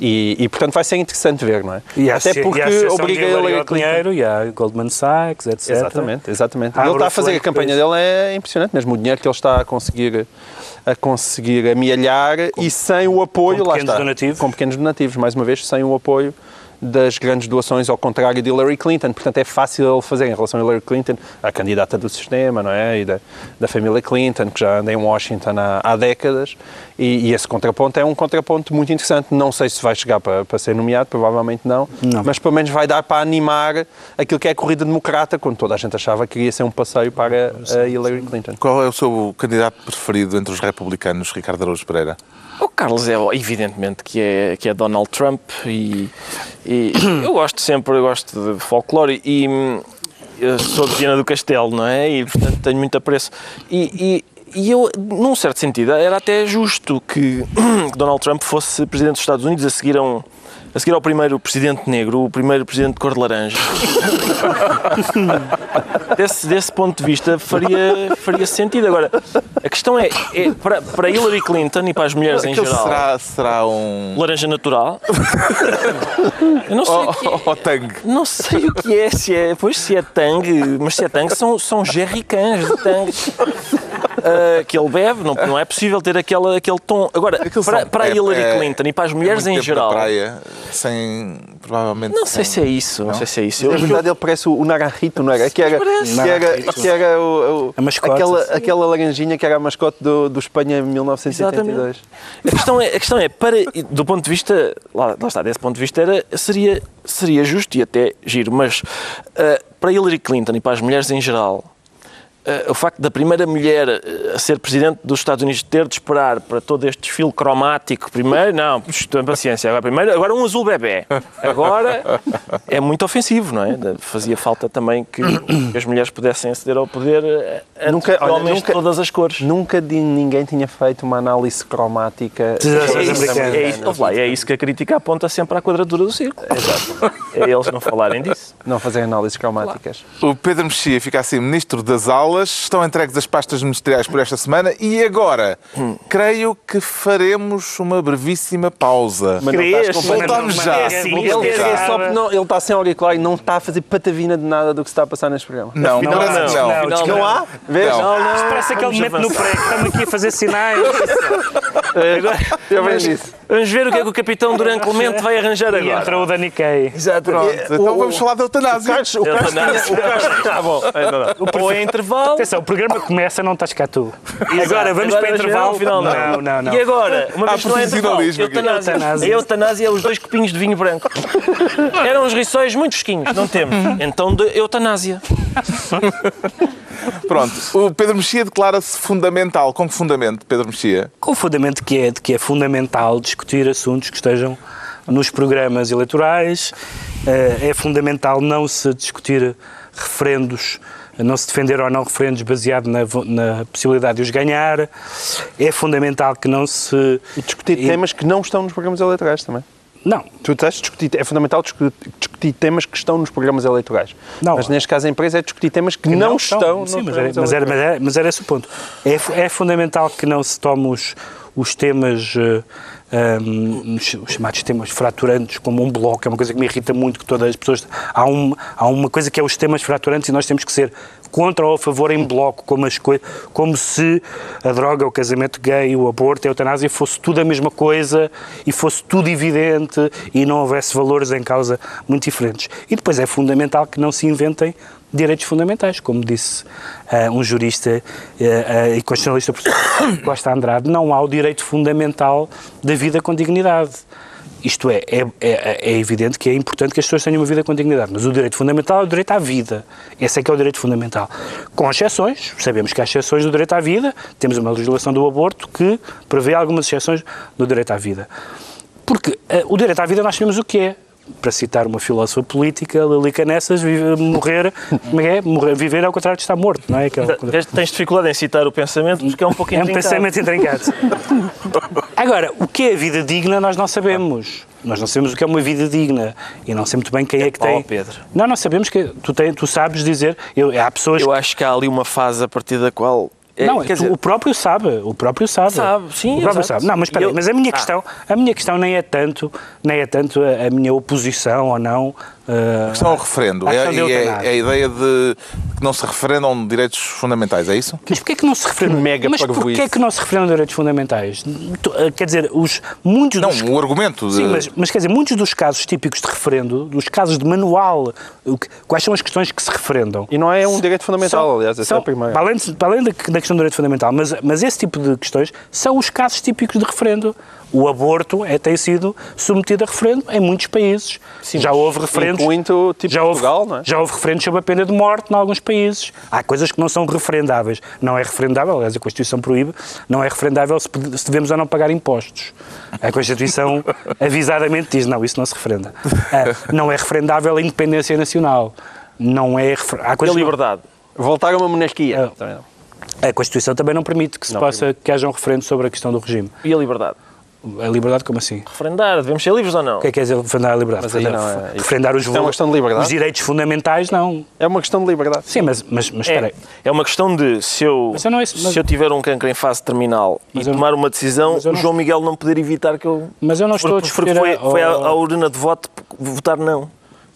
E, e, portanto vai ser interessante ver, não é? E Até porque e obriga ele a dinheiro, e há Goldman Sachs, etc. Exatamente, exatamente. Ele está a fazer a campanha dele é impressionante, mesmo o dinheiro que ele está a conseguir a conseguir amealhar e sem o apoio, com lá está, donativos. com pequenos donativos, mais uma vez, sem o apoio das grandes doações, ao contrário de Hillary Clinton. Portanto, é fácil ele fazer em relação a Hillary Clinton, a candidata do sistema, não é? E da, da família Clinton, que já anda em Washington há, há décadas. E, e esse contraponto é um contraponto muito interessante. Não sei se vai chegar para, para ser nomeado, provavelmente não, Não. mas pelo menos vai dar para animar aquilo que é a corrida democrata, quando toda a gente achava que ia ser um passeio para a Hillary Clinton. Qual é o seu candidato preferido entre os republicanos, Ricardo Araújo Pereira? O Carlos é evidentemente que é, que é Donald Trump e, e eu gosto sempre, eu gosto de folclore e hum, eu sou de Viana do Castelo, não é? E portanto tenho muito apreço. E, e, e eu, num certo sentido, era até justo que, que Donald Trump fosse presidente dos Estados Unidos a seguir a um. A seguir ao primeiro presidente negro, o primeiro presidente de cor de laranja. desse, desse ponto de vista faria, faria sentido. Agora, a questão é, é para, para Hillary Clinton e para as mulheres em Aquele geral, será, será um. laranja natural. Eu não sei o que é. oh, oh, Tang. Não sei o que é, se é, pois se é Tang, mas se é Tang são, são jerrycans de Tang ah, que ele bebe, não, não é possível ter aquele, aquele tom. Agora, Aquilo para, para a é- Hillary é- Clinton e para as É mulheres muito em geral, praia, sem. Provavelmente. não sei sem- se é isso, não, sei se é isso. Eu, Na verdade, ele parece o Naranjito, não era? Que era, que era, que era o, o- A mascote. aquela, aquela laranjinha que era a mascote do, do Espanha em 1982. A questão é, a questão é para, do ponto de vista, lá, lá está, desse ponto de vista, era, seria, seria justo e até giro, mas ah, para Hillary Clinton e para as mulheres em geral, o facto da primeira mulher ah, a ser presidente dos Estados Unidos ter de esperar para todo este desfile cromático primeiro, não, estou em paciência, agora primeiro, agora um azul bebê. Agora é muito ofensivo, não é? Fazia falta também que as mulheres pudessem aceder ao poder antes Nunca- de olha, homens nunca- de todas as cores. Nunca de- ninguém tinha feito uma análise cromática. É isso, é, isso, lá, é isso que a crítica aponta sempre à quadratura do círculo. Exato. É eles não falarem disso. Não fazer análises cromáticas. O Pedro Mexia fica assim ministro das aulas, estão entregues as pastas ministeriais por esta semana e agora creio que faremos uma brevíssima pausa. Mas não completamente- Voltamos já. É assim, Voltamos ele já. É só porque não- ele está sem auricular e não está a fazer patavina de nada do que se está a passar neste programa. Não, parece que não. não. Afinal, Não há? Vês? Não. Isto parece aquele Vamos momento no que estamos aqui a fazer sinais. Agora, Eu vejo isso. vamos ver o que é que o capitão Durão Clemente vai arranjar E agora. entra o Dani Kay. Exato. Pronto, então o- vamos falar de eutanásia. Carlos, o Carlos tinha- o Carlos- Está bom. Ou é intervalo. Atenção, o programa começa, não estás cá tu. Agora vamos Agora para o intervalo. ao final, Não, não, não. E agora, uma vez que não é intervalo, eutanásia. Eutanásia. A eutanásia é os dois copinhos de vinho branco. Eram os rissóis muito fresquinhos, não temos. Então, de eutanásia. Pronto, o Pedro Mexia declara-se fundamental. Com que fundamento, Pedro Mexia? Com o fundamento que é de que é fundamental discutir assuntos que estejam nos programas eleitorais, eh, é fundamental não se discutir referendos, não se defender ou não referendos baseado na, na possibilidade de os ganhar, é fundamental que não se... E discutir temas que não estão nos programas eleitorais também. Não, Tu disseste discutir, é fundamental discutir, discutir temas que estão nos programas eleitorais. Não. Mas neste caso a empresa é discutir temas que, não, estão, Sim, nos mas, programas era, mas, era, eleitorais. mas, era, mas era esse o ponto. É, é fundamental que não se tome os, os temas, eh, os os chamados temas fraturantes, como um bloco, é uma coisa que me irrita muito, que todas as pessoas... Há, um, há uma coisa que é os temas fraturantes e nós temos que ser contra ou a favor em bloco, como, as coi- como se a droga, o casamento gay, o aborto, a eutanásia fosse tudo a mesma coisa e fosse tudo evidente e não houvesse valores em causa muito diferentes. E depois é fundamental que não se inventem direitos fundamentais, como disse ah, um jurista ah, ah, e constitucionalista professor Costa Andrade, não há o direito fundamental da vida com dignidade. Isto é, é, é, é evidente que é importante que as pessoas tenham uma vida com dignidade, mas o direito fundamental é o direito à vida. Esse é que é o direito fundamental. Com exceções, sabemos que há exceções do direito à vida, temos uma legislação do aborto que prevê algumas exceções do direito à vida. Porque o direito à vida nós sabemos o que é. Para citar uma filósofa política, Lili Canessas, vive- morrer, é que é? Morrer, viver ao contrário de estar morto, não é? Aquela coisa- Tens, dificuldade em citar o pensamento porque é um pouquinho é um pensamento intrincado. Agora, o que é a vida digna nós não sabemos. Nós não sabemos o que é uma vida digna e não sei muito bem quem é que Epá, tem. Pedro. Não, não sabemos que tu, tem, tu sabes dizer. Eu, há pessoas Eu acho que há ali uma fase a partir da qual É, Não, quer dizer, o próprio sabe, o próprio sabe. Sabe, sim, O próprio exato. sabe. Não, mas espera, aí, E eu- mas a minha Ah. questão, a minha questão nem é tanto, nem é tanto a, a minha oposição ou não. A questão é o referendo. É, é- é a ideia de que não se referendam direitos fundamentais, é isso? Mas porquê é que não se referendam? mega mas porquê é que não se referendam direitos fundamentais? Uh, Quer dizer, os, muitos Não, dos o argumento de... Sim, mas, mas quer dizer, muitos dos casos típicos de referendo, dos casos de manual, o que- quais são as questões que se referendam? E não é um direito fundamental, São- aliás, esse é são- o primeiro. Para além, de- para além da, da questão do direito fundamental, mas, mas esse tipo de questões são os casos típicos de referendo. O aborto é, tem sido submetido a referendo em muitos países. já houve referendos. incluindo, tipo, já houve, Portugal, não é? Já houve referendos sobre a pena de morte em alguns países. Há coisas que não são referendáveis. Não é referendável, aliás, a Constituição proíbe, não é referendável se, se devemos ou não pagar impostos. A Constituição avisadamente diz: não, isso não se referenda. Ah, não é referendável a independência nacional. Não é. refer- Há E a coisas que não- liberdade. Voltar a uma monarquia. Ah. Também não. a Constituição também não permite que se Não possa que haja um referendo sobre a questão do regime. E a liberdade. A liberdade, como assim? Referendar, devemos ser livres ou não? O que é que é dizer referendar a liberdade? Mas referendar, não é- referendar os, é uma questão de liberdade? os direitos fundamentais, não. É uma questão de liberdade. Sim, mas, mas, mas espera É, aí. é uma questão de se eu, Mas eu não mas- se eu tiver um cancro em fase terminal e Mas não- tomar uma decisão, o não- João Miguel não poder evitar que eu. Mas eu não estou a Porque- porque discutir... foi, foi à, oh, à urna de voto votar não.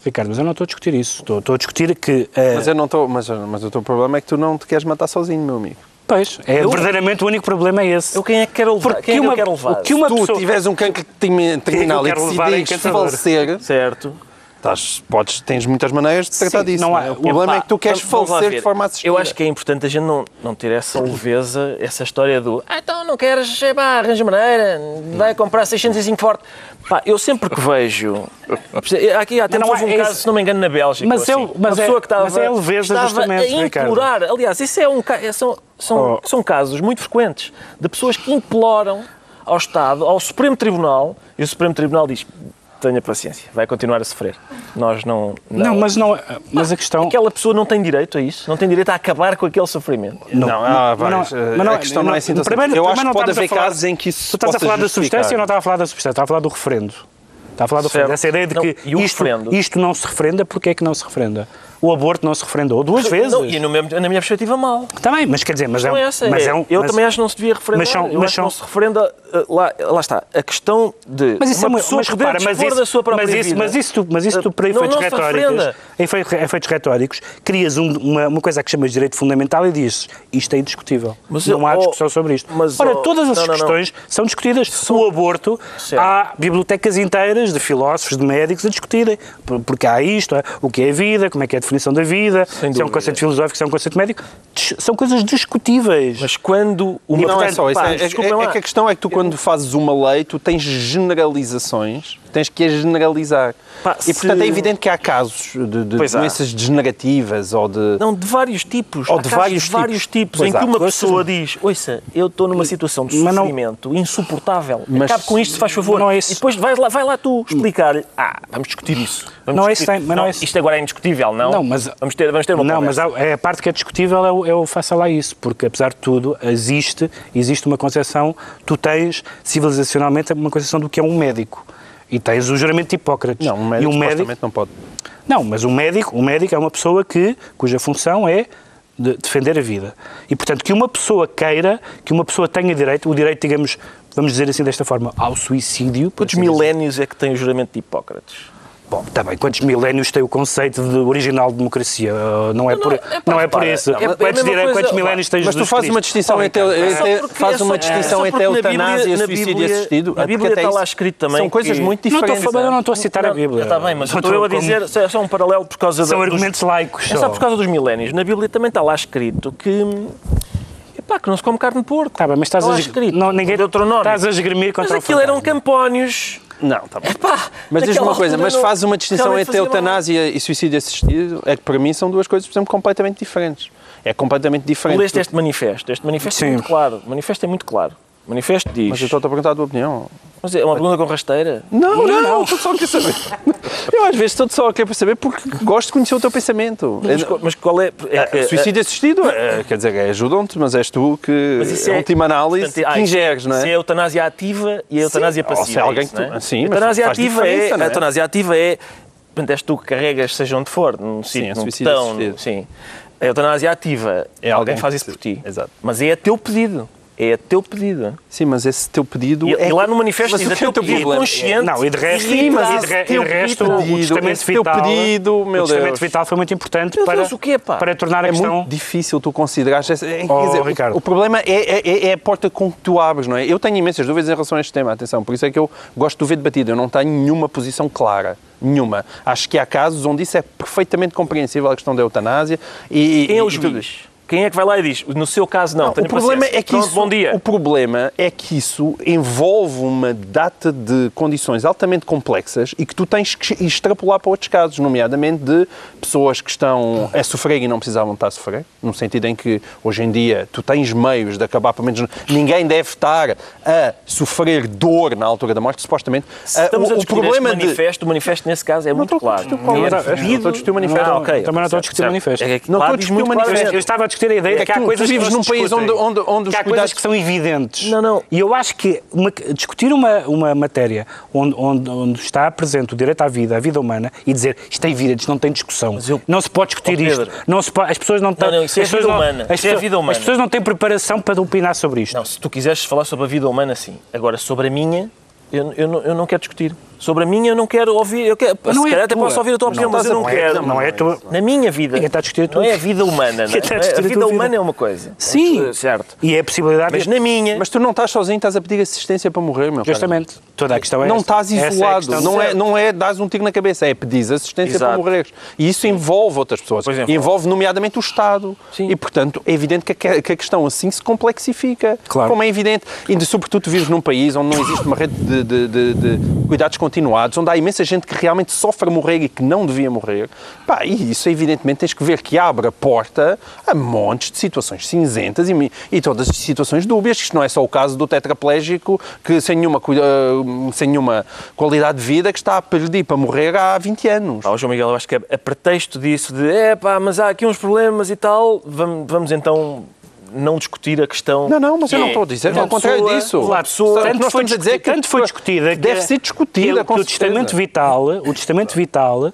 Ricardo, mas eu não estou a discutir isso. Estou, estou a discutir que... eh, Mas eu não estou. Mas, mas o teu problema é que tu não te queres matar sozinho, meu amigo. Pois, é, Eu- verdadeiramente o único problema é esse. Eu quem é que quero levar? Porque quem é que uma- eu quero levar? o que uma Se tu pessoa- tiveres um cancro termi- terminal e quero levar em decidires encantador. falecer, Certo. Podes, tens muitas maneiras de tratar Sim, disso. não não há- é? O problema é que tu queres falecer de forma assistida. Eu acho que é importante a gente não, não ter essa leveza, essa história do ah, então não queres, é pá, arranja maneira, vai comprar 605 forte. Pá, eu sempre que vejo. Aqui há tempos não houve é um esse- caso, se não me engano, na Bélgica. Mas ou eu- assim, mas é- que estava, mas é a leveza, estava justamente, a Ricardo. implorar. Aliás, isso é um, é- são, são, Oh. são casos muito frequentes de pessoas que imploram ao Estado, ao Supremo Tribunal, e o Supremo Tribunal diz. Tenha paciência, vai continuar a sofrer. Nós não. Não, mas, não, mas a questão... Aquela pessoa não tem direito a isso, não tem direito a acabar com aquele sofrimento. Não, há mas não- mas a não- questão não, é assim primeiro- simples. Eu acho que não pode a haver falar- casos em que isso Tu estás a falar da justificar. substância ou não estava a falar da substância? Estava a falar do referendo. Está a falar do Certo. referendo. Essa ideia de Não, que e o isto, referendo? isto não se referenda, porque é que não se referenda? O aborto não se referendou duas vezes. Não, e no mesmo- na minha perspectiva, mal. Também, mas quer dizer, mas é, Não é essa. mas é- é um- eu mas- também acho que não se devia referendar. mas são- mas são- não se referenda. uh, Lá, lá está. A questão de Mas isso uma é pessoa mas repara, mas isso, da sua própria mas isso, vida. mas isso tu, mas isso tu para Não- efeitos não se retóricos, efeitos, efeitos retóricos, crias um- uma, uma coisa que chamas de direito fundamental e dizes isto é indiscutível. Mas não eu- há oh, discussão sobre isto. mas, Ora, oh, todas as não, não, não. questões são discutidas. O aborto, Certo. há bibliotecas inteiras de filósofos, de médicos a discutirem, por- porque há isto, há o que é a vida, como é que é a definição da vida, se é um conceito filosófico, se é um conceito médico, são coisas discutíveis. Mas quando uma. não é portanto, só isso. pá, é, é- é lá. que a questão é que tu, quando fazes uma lei, tu tens generalizações, tens que as generalizar. Pá, e, portanto, se- é evidente que há casos de, de Pois há. doenças degenerativas ou de... Não, de vários tipos. Ou Há de vários de vários tipos. Pois em que há. uma Coisas- pessoa diz: Ouça, eu estou numa situação de Mas não- sofrimento insuportável. Mas- Acabe com isto, se faz favor. Não é. E depois vai lá, vai lá tu explicar-lhe: Ah, vamos discutir isso. Vamos Não é discutir. tem- mas não é isso. Isto agora é indiscutível, não? Não, mas- Vamos ter, vamos ter uma Não, mas conversa. há- é a parte que é discutível é o, é o faça lá isso, porque apesar de tudo, existe, existe uma concepção, tu tens civilizacionalmente uma concepção do que é um médico. E tens o juramento de Hipócrates. Não, um e médico, um médico não pode. Não, mas o médico, o médico é uma pessoa que, cuja função é de defender a vida. E, portanto, que uma pessoa queira, que uma pessoa tenha direito, o direito, digamos, vamos dizer assim desta forma, ao suicídio. Quantos assim dizer. milénios é que tem o juramento de Hipócrates? Bom, está bem, quantos milénios tem o conceito de original democracia? Uh, Não é por, não, é pá, não é por isso. é- é a Quantos, dire- coisa- quantos milénios tens Mas tu fazes uma distinção Oh, entre, Ricardo, entre- faz é uma distinção entre a Bíblia- eutanásia, na suicídio Bíblia- e assistido. É porque Bíblia até está lá escrito também. São coisas que- muito Não estou a diferentes. falar, eu é? não estou a citar a Não, Bíblia. Está bem, mas Não estou eu a dizer, é só um paralelo por causa São argumentos laicos. É só por causa dos milénios. Na Bíblia também está lá escrito que. Epá, que não se come carne de porco. Tá bem, mas estás Está a, lá es- escrito. não, ninguém, estás a esgrimir Mas contra o aquilo eram campónios. Não, está bem. Epá, Mas diz-me uma coisa, mas não- faz uma distinção entre eutanásia e suicídio assistido, é que para mim são duas coisas, por exemplo, completamente diferentes. É completamente diferente. Leste este manifesto. Este manifesto Sim. é muito claro. O manifesto é muito claro. Manifesto diz. Mas eu estou-te a perguntar a tua opinião. Mas é uma pergunta com rasteira. Não, não, não, estou só a querer saber. Eu às vezes estou só a querer saber porque gosto de conhecer o teu pensamento. Mas, co- mas qual é. é que- É, suicídio assistido, é, quer dizer, é, ajudam-te, mas és tu que, Mas isso a é- última análise, Portanto, ah, que ingeres, não é a é? eutanásia ativa e a eutanásia ou se passiva. é é alguém que tu- é? sim, a mas eutanásia faz ativa é, é? A eutanásia ativa é portanto, és tu que carregas, seja onde for, num Sim, é sítio, num suicídio botão, assistido. sim. A eutanásia ativa, É alguém alguém faz que isso por se- ti. Exato. Mas é a teu pedido. É a teu pedido. Sim, mas esse teu pedido. E, é e lá no manifesto Mas diz o a que é o teu teu pedido problema? consciente. Não, e de resto, Sim, mas e esse de, re- e teu de resto pedido, o testamento teu vital, pedido, meu o testamento Deus. vital foi muito importante Meu para, Deus, o quê, pá? para tornar a É questão... muito difícil tu considerares. é, quer Oh, dizer, o- Ricardo. O problema é, é- é- é a porta com que tu abres, não é? Eu tenho imensas dúvidas em relação a este tema, atenção, por isso é que eu gosto de o ver debatido. Eu não tenho nenhuma posição clara. Nenhuma. Acho que há casos onde isso é perfeitamente compreensível, a questão da eutanásia. E, Quem é o e tudo juiz? Quem é que vai lá e diz, no seu caso não, Não, o problema paciência. é que Pronto, isso, bom dia. O problema é que isso envolve uma data de condições altamente complexas e que tu tens que extrapolar para outros casos, nomeadamente de pessoas que estão a sofrer e não precisavam estar a sofrer, no sentido em que hoje em dia tu tens meios de acabar, pelo menos ninguém deve estar a sofrer dor na altura da morte, supostamente. Se Ah, estamos o, a o discutir problema este de manifesto, o manifesto nesse caso é muito estou a claro. qual É estou a discutir o manifesto. Ah, ok. Também não estou a discutir o manifesto. É que Não estou a discutir o muito manifesto. Eu estava a discutir a ideia É de que há que coisas vives que não num país onde- onde- onde que há cuidados- coisas que são evidentes. Não, não. E eu acho que uma- discutir uma, uma matéria onde, onde, onde está presente o direito à vida, à vida humana, e dizer isto é evidente, isto não tem discussão. eu- Não se pode discutir Oh, isto. Não se pode, as pessoas não têm. Não, não, isso é vida não- humana. As Isso é pessoas- vida humana. As pessoas não têm preparação para opinar sobre isto. Não, se tu quiseres falar sobre a vida humana, sim. Agora, sobre a minha, eu, eu, não, eu não quero discutir. Sobre a minha, eu não quero ouvir. Eu quero, não se é calhar até tua. posso ouvir a tua opinião, não mas eu não a- quero. não é tua- Na minha vida. Ninguém está a discutir a tua Não é a vida. humana. não é? Ninguém está a discutir A a vida tua vida. humana é uma coisa. Sim. Certo. E é a possibilidade. Mas na minha. Mas tu não estás sozinho, estás a pedir assistência para morrer, meu. Justamente. Toda a questão é Não essa. estás é isolado, questão. não, é, não é dás um tiro na cabeça, é pedis assistência Exato. para morreres. E isso envolve outras pessoas. Pois envolve. envolve, nomeadamente, o Estado. Sim. E, portanto, é evidente que a, que a questão assim se complexifica. Claro. Como é evidente. E, de- sobretudo, tu vives num país onde não existe uma rede de, de- de- de cuidados continuados, onde há imensa gente que realmente sofre morrer e que não devia morrer. Pá, e isso, evidentemente, tens que ver que abre a porta a montes de situações cinzentas e, e todas as situações dúbias. Isto não é só o caso do tetraplégico que, sem nenhuma, cuida- sem nenhuma qualidade de vida, que está a pedir para morrer há 20 anos. O João Miguel, eu acho que a pretexto disso de é pá, mas há aqui uns problemas e tal, vamos, vamos então não discutir a questão. Não, não, mas eu não é estou a dizer, uma ao contrário disso. Uma pessoa, Tanto nós foi a dizer que tanto foi discutida que deve ser discutida, que, que o testamento vital, o testamento vital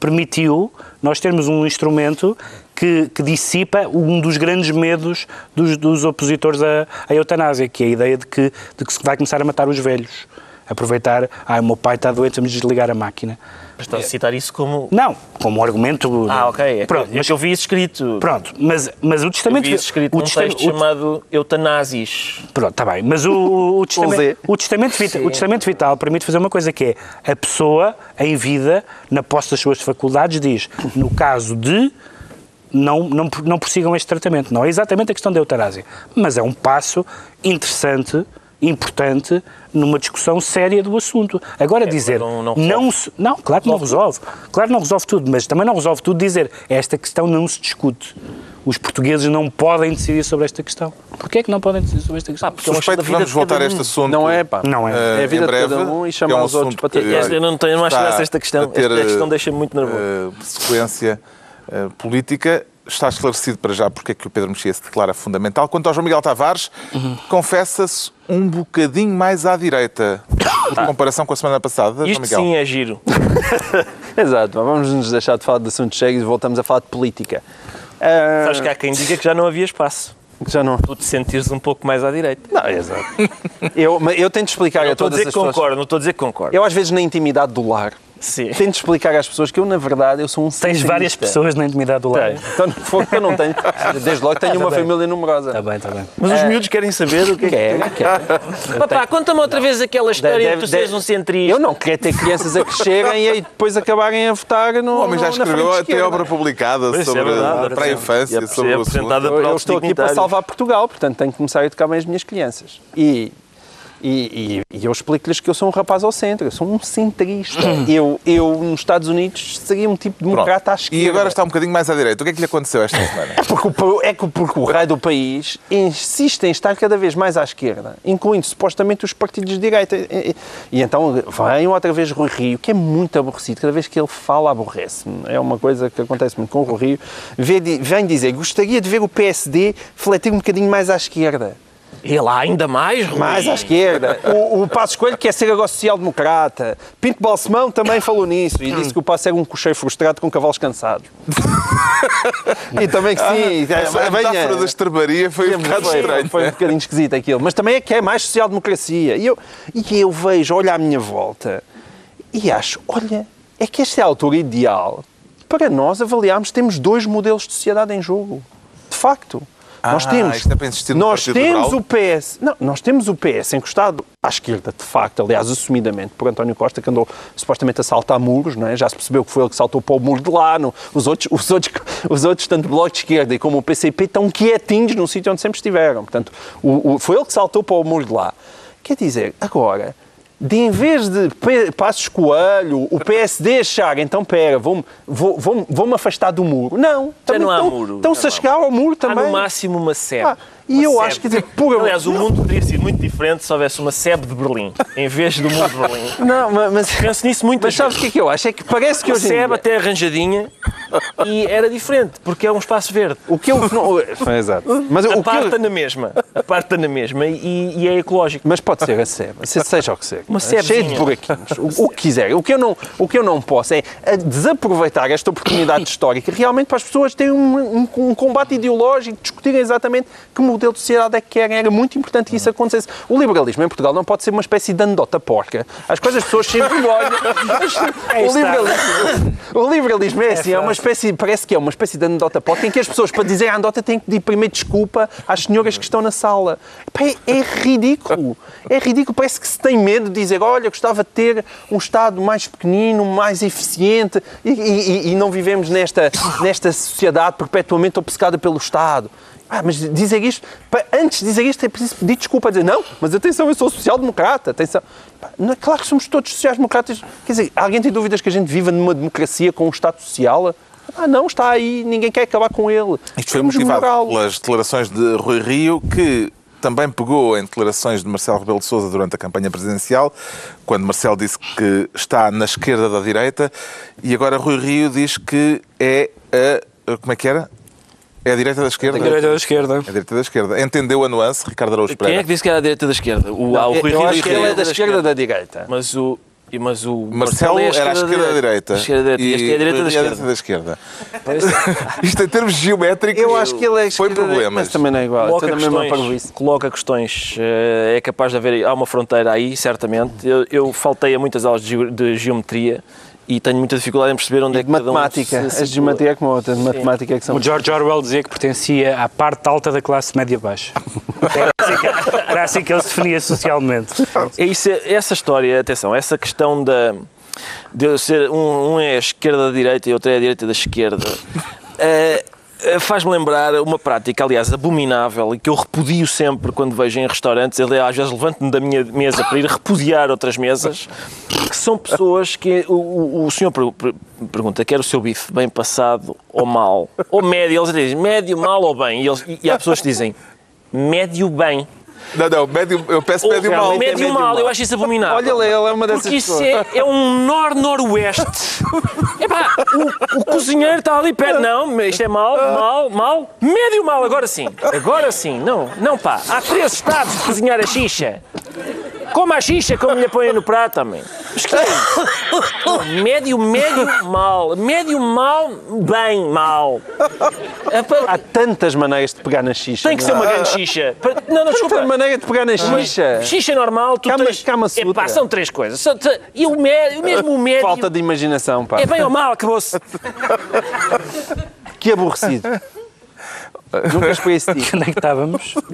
permitiu nós termos um instrumento que, que dissipa um dos grandes medos dos, dos opositores à, à eutanásia, que é a ideia de que, de que se vai começar a matar os velhos. Aproveitar, ah, o meu pai está doente, vamos desligar a máquina. Mas Estás a citar isso como. Não, como argumento. Ah, ok. É que- Pronto, mas mas, eu vi isso escrito. pronto, mas, mas o Eu testamento. vi isso escrito o num texto o- chamado Eutanasis. Pronto, está bem. Mas o, o, testamento, o, testamento vital, o testamento vital permite fazer uma coisa que é a pessoa, em vida, na posse das suas faculdades, diz, no caso de. Não, não, não prossigam este tratamento. Não é exatamente a questão da eutanásia. Mas é um passo interessante, importante, numa discussão séria do assunto. Agora dizer. não- não Não, se, não, claro que não resolve. Claro que não resolve tudo, mas também não resolve tudo dizer esta questão não se discute. Os portugueses não podem decidir sobre esta questão. Porquê é que não podem decidir sobre esta questão? porque é uma Suspeito que vamos voltar a este assunto. Não é, pá. Não é. eh, É a vida em de breve, cada um e chamar é um os outros para ter- que, Esta- eu não tenho- não acho esta questão. a ter, Esta questão deixa-me muito nervoso. eh, sequência eh, política. Está esclarecido para já porque é que o Pedro Mexia se declara fundamental. Quanto ao João Miguel Tavares, confessa-se um bocadinho mais à direita. Por comparação com a semana passada, João Isto Miguel. sim é giro. Exato, vamos nos deixar de falar de assuntos sérios e voltamos a falar de política. Ah, Acho que há quem diga que já não havia espaço. já não. Tu te sentires um pouco mais à direita. Não, exato. eu, eu tento explicar Não a estou a todas dizer as que pessoas. concordo, não estou a dizer que concordo. Eu, às vezes, na intimidade do lar, Sim. tento explicar às pessoas que eu, na verdade, eu sou um Tens várias pessoas na intimidade do lar. Então, no fundo, eu não tenho. Desde logo tenho Ah, tá uma bem. família numerosa. Está bem, está bem. Mas os miúdos querem saber o que é que... Quer, quer. Papá, conta-me outra vez aquela história Deve- de tu deve- seres um centrista. Eu não queria ter crianças a crescerem e aí depois acabarem a votar no. O homem já escreveu até obra publicada Pois, é sobre verdade, para a infância, é sobre o assunto. Eu, estou aqui para salvar Portugal, portanto tenho que começar a educar bem as minhas crianças. E, e, e- e eu explico-lhes que eu sou um rapaz ao centro, eu sou um centrista. eu, eu, nos Estados Unidos, seria um tipo de Pronto. democrata à esquerda. E agora está um bocadinho mais à direita. O que é que lhe aconteceu esta semana? É porque, o, é que porque o raio do país insiste em estar cada vez mais à esquerda, incluindo supostamente os partidos de direita. E, e- então vem outra vez Rui Rio, que é muito aborrecido. Cada vez que ele fala, aborrece-me. É uma coisa que acontece muito com o Rui Rio. Vem dizer, gostaria de ver o PSD fletir um bocadinho mais à esquerda. E lá ainda mais, Rui. Mais à esquerda. O, o Passo Escolho quer ser agora social-democrata. Pinto Balsemão também falou nisso e disse que o Passo era um cocheiro frustrado com cavalos cansados. e também que sim. A venha. metáfora da estrebaria foi um bocado Foi, estranho. foi um bocadinho esquisito aquilo. Mas também é que é mais social-democracia. E eu, e eu vejo, olho à minha volta e acho, olha, é que esta é a altura ideal para nós avaliarmos que temos dois modelos de sociedade em jogo. De facto. Nós Ah, temos, isto é para insistir no nós temos Liberal? o PS, não, nós temos o PS encostado à esquerda, de facto, aliás, assumidamente, por António Costa, que andou supostamente a saltar muros, não é? já se percebeu que foi ele que saltou para o muro de lá, os, outros, os, outros, os outros, tanto o Bloco de Esquerda e como o PCP, estão quietinhos no sítio onde sempre estiveram. Portanto, o- o- foi ele que saltou para o muro de lá. Quer dizer, agora, de em vez de Passos Coelho, o PSD achar, então pera, vou-me vou, vou, vou afastar do muro. Não, também não há estão- muro. Estão-se Já a há chegar ao muro Há também. no máximo uma sebe. Ah, e Uma eu sebe. acho, quer dizer, por Aliás, o mundo teria sido muito diferente se houvesse uma sebe de Berlim, em vez do mundo de Berlim. Não, ma- mas, Penso nisso muito. mas sabes o que é que eu acho? É que parece que a hoje em dia, até arranjadinha e era diferente, porque é um espaço verde. o que eu não, é, exato. Mas A o que parte eu, está na mesma. A parte está na mesma e, e é ecológico. mas pode ser a sebe, se- seja o que seja. Uma cheio de buraquinhos, o, o que quiser. O que, eu não, o que eu não posso é a desaproveitar esta oportunidade histórica realmente para as pessoas terem um, um- um combate ideológico, discutirem exatamente que modelo de sociedade é que querem. Era muito importante que isso acontecesse. O liberalismo em Portugal não pode ser uma espécie de anedota porca. As coisas as pessoas sempre olham. O liberalismo, o liberalismo é assim, é uma fácil. Espécie, parece que é uma espécie de anedota porca em que as pessoas, para dizer a anedota, têm que pedir primeiro desculpa às senhoras que estão na sala. É, é ridículo. É ridículo. Parece que se tem medo de dizer, olha, gostava de ter um Estado mais pequenino, mais eficiente e, e- e não vivemos nesta, nesta sociedade perpetuamente obcecada pelo Estado. Ah, mas dizer isto, antes de dizer isto é preciso pedir desculpa, dizer não, mas atenção, eu sou social-democrata, atenção. Não é claro que somos todos sociais-democratas. Quer dizer, alguém tem dúvidas que a gente viva numa democracia com um Estado social? Ah, não, está aí, ninguém quer acabar com ele. Isto foi Vamos motivado pelas declarações de Rui Rio, que também pegou em declarações de Marcelo Rebelo de Sousa durante a campanha presidencial, quando Marcelo disse que está na esquerda da direita, e agora Rui Rio diz que é a... como é que era? É a direita da esquerda? Direita da esquerda. É a direita da esquerda. Entendeu a nuance, Ricardo Araújo Quem é Pereira? que disse que era a direita da esquerda? O, ah, o Rui eu Rio acho disse que ele é da esquerda da direita. Mas o, mas o Marcelo é era a esquerda da direita. A esquerda da direita. E este é a direita da esquerda. da esquerda. Isto em termos geométricos Eu acho que ele é foi problemas. Mas também não é igual. Coloca questões, coloca questões, eh, é capaz de haver, há uma fronteira aí, certamente. Eu, eu faltei a muitas aulas de, geo- de geometria e tenho muita dificuldade em perceber onde é De que cada um matemática. se geometria é como a outra. De matemática é que são. O George Orwell dizia que pertencia à parte alta da classe assim que- era assim que ele se definia socialmente. É isso, é- essa história, atenção, essa questão da, de ser um, um é a esquerda da direita e outro é a direita da esquerda, eh, eh, faz-me lembrar uma prática, aliás, abominável e que eu repudio sempre quando vejo em restaurantes. Eu, às vezes, levanto-me da minha mesa para ir repudiar outras mesas, que são pessoas que o, o, o senhor per- per- pergunta: quer o seu bife bem passado ou mal? Ou médio? Eles dizem médio, mal ou bem? E, eles- e há pessoas que dizem médio, bem. Não, não, médio, eu peço médio mal. é médio, médio mal, mal. eu acho isso abominável. Olha lá, ele é uma dessas Porque isso é, é um nor-noroeste. Epá, o, o cozinheiro está ali perto. Não, mas isto é mal, mal, mal. Médio mal, agora sim. Agora sim. Não, não pá. Há três estados de cozinhar a xixa. Coma a xixa como lhe põem no prato também. É? Não, Médio, médio, mal. Médio, mal, bem, mal. Há tantas maneiras de pegar na xixa. Tem que ser uma grande xixa. Não, não, desculpa. Maneira de pegar na xixa. Xixa normal, tu Cama- tens... Epá, são três coisas. E o, médio, mesmo o médio... Falta de imaginação, pá. É bem ou mal, acabou-se. Que aborrecido. Nunca esperei esse tipo. Onde é que estávamos?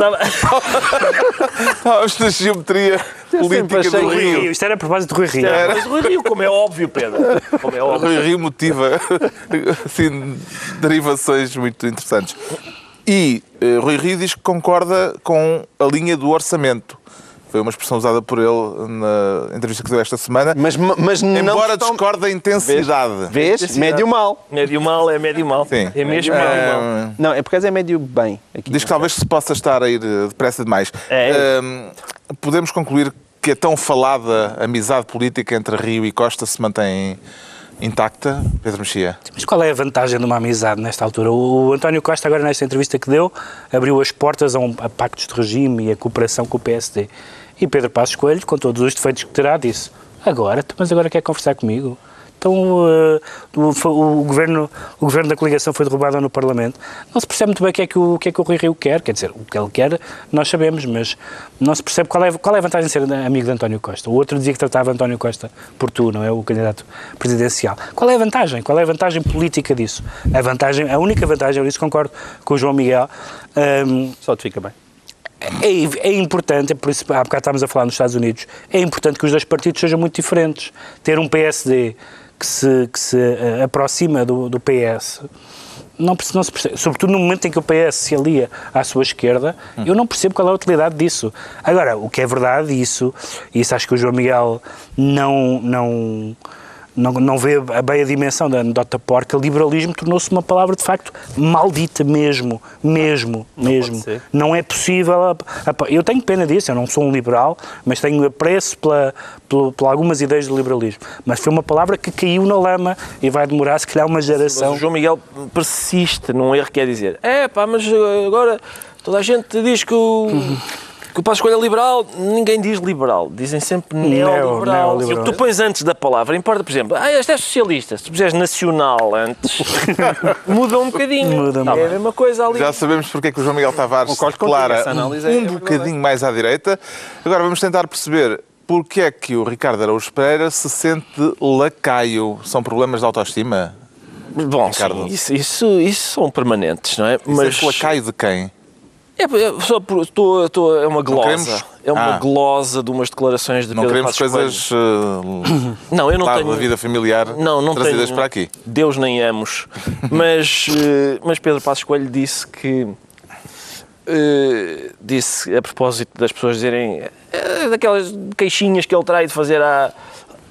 Estávamos na geometria política do que- Rio. Isto era por base de Rui Rio. Mas o Rui Rio, como é óbvio, Pedro. Como é O óbvio. Rui Rio motiva assim, derivações muito interessantes. E eh, Rui Rio diz que concorda com a linha do orçamento. Foi uma expressão usada por ele na entrevista que deu esta semana. Mas, mas não Embora estão- discorde da intensidade. Vês? Médio mal. Médio mal é médio mal. Sim. É mesmo médio mal. Não, é por causa é médio bem. Aqui. Diz que talvez se possa estar a ir eh, depressa demais. É. Ahm, podemos concluir que a tão falada amizade política entre Rio e Costa se mantém intacta, Pedro Mexia? Mas qual é a vantagem de uma amizade nesta altura? O António Costa, agora nesta entrevista que deu, abriu as portas a, um, a pactos de regime e a cooperação com o PSD. E Pedro Passos Coelho, com todos os defeitos que terá, disse: Agora, mas agora quer conversar comigo? Então uh, o, o, governo, o governo da coligação foi derrubado no Parlamento. Não se percebe muito bem o que é que o, o, que é que o Rui Rio quer. Quer dizer, o que ele quer nós sabemos, mas não se percebe qual é, qual é a vantagem de ser amigo de António Costa. O outro dizia que tratava António Costa por tu, não é? O candidato presidencial. Qual é a vantagem? Qual é a vantagem política disso? A, vantagem, a única vantagem, eu isso concordo com o João Miguel. Um, Só te fica bem. É, é, importante, é por isso, há bocado estávamos a falar nos Estados Unidos, é importante que os dois partidos sejam muito diferentes. Ter um PSD que se, que se uh, aproxima do, do PS não, não se percebe, sobretudo no momento em que o PS se alia à sua esquerda, hum. eu não percebo qual é a utilidade disso. Agora, o que é verdade, isso, isso acho que o João Miguel não, não, não, não vê bem a dimensão da anedota porca, liberalismo tornou-se uma palavra de facto maldita mesmo, mesmo, não mesmo. Não é possível. Eu tenho pena disso, eu não sou um liberal, mas tenho apreço pela, pela, pela algumas ideias do liberalismo. Mas foi uma palavra que caiu na lama e vai demorar se calhar uma geração. Mas o João Miguel persiste num erro que é dizer, é pá, mas agora toda a gente diz que o. que o Passo Escolha é liberal, ninguém diz liberal, dizem sempre neoliberal. Neo, neo tu pões antes da palavra, importa, por exemplo, ah, este é socialista, se tu puseres nacional antes, muda um bocadinho. Muda, é a mesma coisa ali. Já sabemos porque é que o João Miguel Tavares declara um, é um bocadinho mais à direita. Agora vamos tentar perceber porque é que o Ricardo Araújo Pereira se sente lacaio. São problemas de autoestima? Bom, sim, isso, isso, isso, são permanentes, não é? Mas lacaio de quem? É, é, só por, tô, tô, é uma glosa. É uma ah. glosa de umas declarações de não Pedro queremos Passos coisas uh, não, eu não tenho, da vida familiar não, não trazidas tenho, para aqui. Deus nem amos. mas, uh, mas Pedro Passos Coelho disse que uh, disse a propósito das pessoas dizerem daquelas queixinhas que ele trai de fazer à,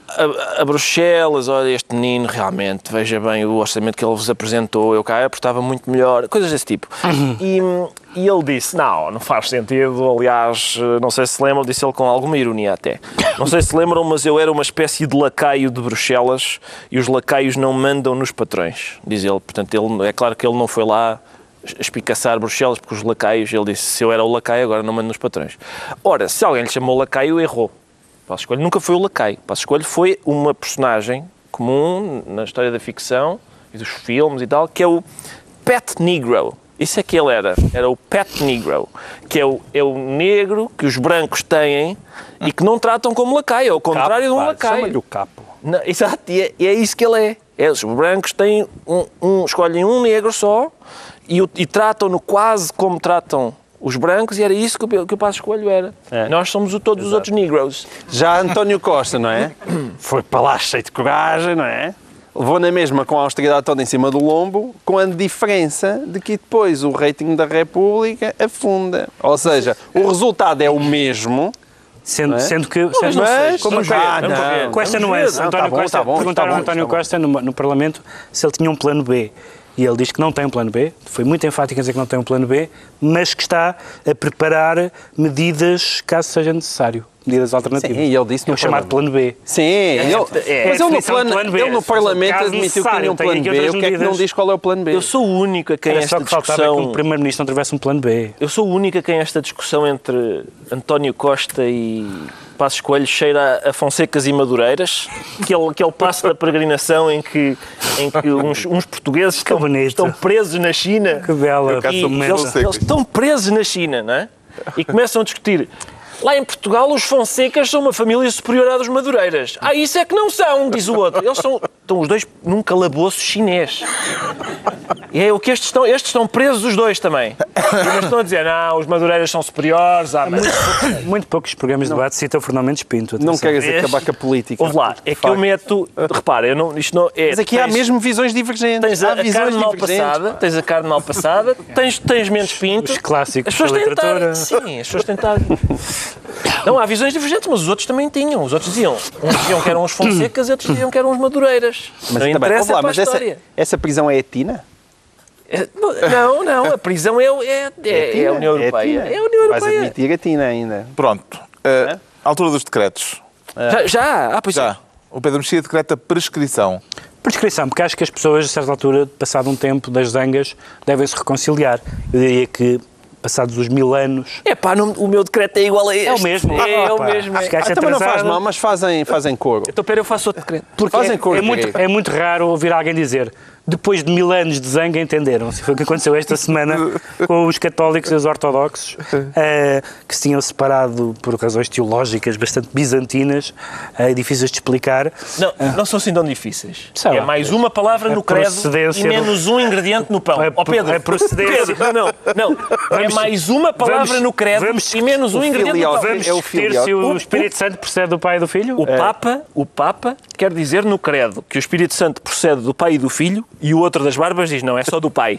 a, a, Bruxelas, olha, este menino realmente, veja bem o orçamento que ele vos apresentou, eu cá aportava muito melhor, coisas desse tipo. Uhum. E, e ele disse: Não, não faz sentido. Aliás, não sei se se lembram, disse ele com alguma ironia até. Não sei se lembram, mas eu era uma espécie de lacaio de Bruxelas e os lacaios não mandam nos patrões, diz ele. Portanto, ele, é claro que ele não foi lá espicaçar Bruxelas, porque os lacaios, ele disse, se eu era o lacaio, agora não mando nos patrões. Ora, se alguém lhe chamou lacaio, errou. Passo Escolho nunca foi o lacaio. Passo Escolho foi uma personagem comum na história da ficção e dos filmes e tal, que é o Pet Negro. Isso é que ele era. Era o Pet Negro, que é o, é o negro que os brancos têm e que não tratam como lacaio, ao contrário capo, de um lacaio. Chama-lhe o capo. Não, exato, e é, e é, isso que ele é. é os brancos têm um, um, escolhem um negro só e, e tratam-no quase como tratam os brancos e era isso que o, que o Passo Coelho era. É. Nós somos o, todos Exato. os outros negros. Já António Costa, não é? Foi para lá cheio de coragem, não é? Levou na mesma com a austeridade toda em cima do lombo, com a diferença de que depois o rating da República afunda. Ou seja, o resultado é o mesmo, Sendo, é? sendo que. Sendo, mas, como ah, não, com esta nuance, António tá Costa, tá perguntaram tá bom, António tá Costa no, no Parlamento se ele tinha um plano B e ele diz que não tem um plano B, foi muito enfático em dizer que não tem um plano B, mas que está a preparar medidas caso seja necessário. Medidas alternativas. Sim, e ele disse no é o chamado plano B. Sim, é, ele, é, mas ele no, plano, plano B, ele no Parlamento admitiu que tinha um plano B. O que é que não diz qual é o plano B? Eu sou o único a quem Era esta só que discussão... faltava que o Primeiro-Ministro não tivesse um plano B. Eu sou o único a quem esta discussão entre António Costa e Passos Coelho cheira a Fonsecas e Madureiras, aquele, aquele passo da peregrinação em que, em que uns, uns portugueses estão, estão, presos na China. Que bela. E eles, eles estão presos na China, não é? E começam a discutir Lá em Portugal, os Fonsecas são uma família superior à dos Madureiras. Ah, isso é que não são, diz o outro. Eles são, estão os dois num calabouço chinês. E é o que estes estão, estes estão presos os dois também. Eles estão a dizer, não, os Madureiras são superiores. Ah, mas... muito, muito poucos programas de debate citam Fernando Mendes Pinto. Atenção. Não queres acabar com a política. Ouve lá, é que eu meto, repara, eu não, isto não é... Mas aqui tens, há mesmo visões divergentes. Tens a, a carne mal passada, tens a carne mal passada, tens, tens Mendes Pinto. Os clássicos as pessoas da literatura. Sim, as pessoas tentaram. Não, há visões divergentes, mas os outros também tinham. Os outros diziam, uns diziam que eram os Fonsecas e outros diziam que eram os Madureiras. Mas não interessa lá, mas essa, essa prisão é etina? É, não, não, a prisão é, é, é, é a União Europeia. É, a União Europeia. Vais admitir a tina ainda. Pronto. Uh, altura dos decretos. Já, já? Ah, pois já. O Pedro Mexia decreta prescrição. Prescrição, porque acho que as pessoas, a certa altura, passado um tempo das zangas, devem se reconciliar. Eu diria que, passados os mil anos. É pá, não- o meu decreto é igual a este. É o mesmo. É, é o Opa, mesmo. acho que É. Ah, também não faz mal, mas fazem, fazem coro. Então, pera, eu faço outro decreto. Porque Fazem é, cor é de muito, é muito raro ouvir alguém dizer depois de mil anos de zanga entenderam-se. Foi o que aconteceu esta semana com os católicos e os ortodoxos eh, que se tinham separado por razões teológicas bastante bizantinas e difíceis de explicar. Não, não são assim tão difíceis. Sei é lá. mais uma palavra A no credo e menos um ingrediente no pão. É Ó Pedro, a procedência. Pedro, não, não. é Vamos- mais uma palavra vamos- no credo vamos- e menos um ingrediente no filial- pão. Vamos É o filiote. se o O- Espírito Santo procede do Pai e do Filho? O Papa, o Papa quer dizer no credo que o Espírito Santo procede do Pai e do Filho e o outro das barbas diz não, é só do Pai.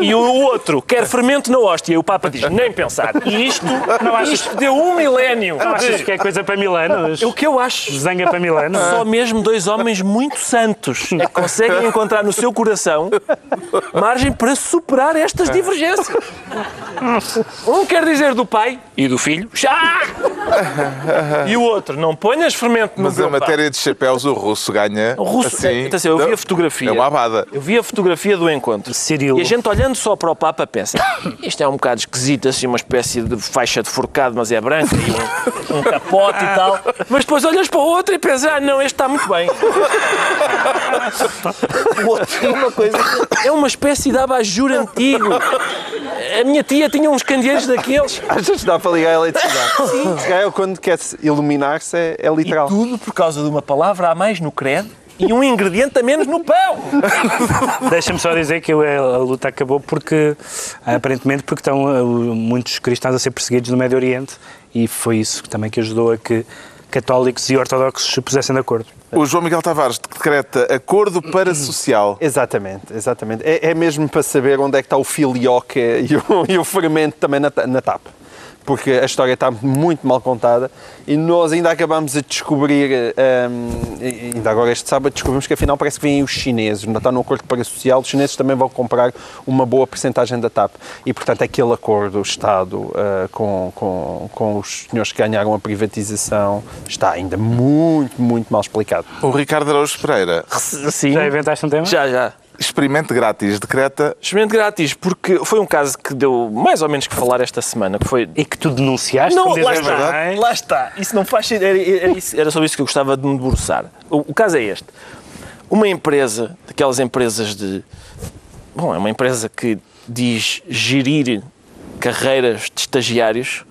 E o outro quer fermento na hóstia e o Papa diz nem pensar. E isto, Não achas- isto deu um milénio. Não achas que é coisa para mil anos? O que eu acho Zanga para mil anos? Só mesmo dois homens muito santos é que conseguem encontrar no seu coração margem para superar estas divergências. Um quer dizer do pai e do filho, já! E o outro, não ponhas fermento no Mas pão. matéria de chapéus, o russo ganha. O russo, assim, atenção, eu vi a fotografia. É uma abada. Eu vi a fotografia do encontro. Cirilo. E a gente olhando só para o Papa pensa, isto é um bocado esquisito, assim, uma espécie de faixa de forcado, mas é branca e um, um capote e tal. Mas depois olhas para o outro e pensas, ah, não, este está muito bem. O outro é uma coisa, é uma espécie de abajur antigo. A minha tia tinha uns candeeiros daqueles. Achas que dá para ligar a eletricidade? Sim. Se calhar quando quer iluminar-se é, é E literal. tudo por causa de uma palavra a mais no credo e um ingrediente a menos no pão. Deixa-me só dizer que a, a luta acabou porque, aparentemente, porque estão uh, muitos cristãos a ser perseguidos no Médio Oriente e foi isso também que ajudou a que católicos e ortodoxos se pusessem de acordo. O João Miguel Tavares decreta acordo parasocial. Exatamente, exatamente. É, é mesmo para saber onde é que está o filioque e o, e o fermento também na, na tapa. Porque a história está muito mal contada e nós ainda acabamos de descobrir, hum, e- ainda agora este sábado, descobrimos que afinal parece que vêm os chineses, ainda está no acordo parasocial, os chineses também vão comprar uma boa porcentagem da TAP. E, portanto, aquele acordo, Estado, ah, com, com, com os senhores que ganharam a privatização, está ainda muito, muito mal explicado. O Ricardo Araújo Pereira, Sim. Já inventaste um tema? Já, já. Experimente grátis, decreta Experimente grátis, porque foi um caso que deu mais ou menos que falar esta semana, que foi... E que tu denunciaste? Não, lá está, lá está. Isso não faz sentido. Era, era, era sobre isso que eu gostava de me debruçar. O, o caso é este. Uma empresa, daquelas empresas de... Bom, é uma empresa que diz gerir carreiras de estagiários,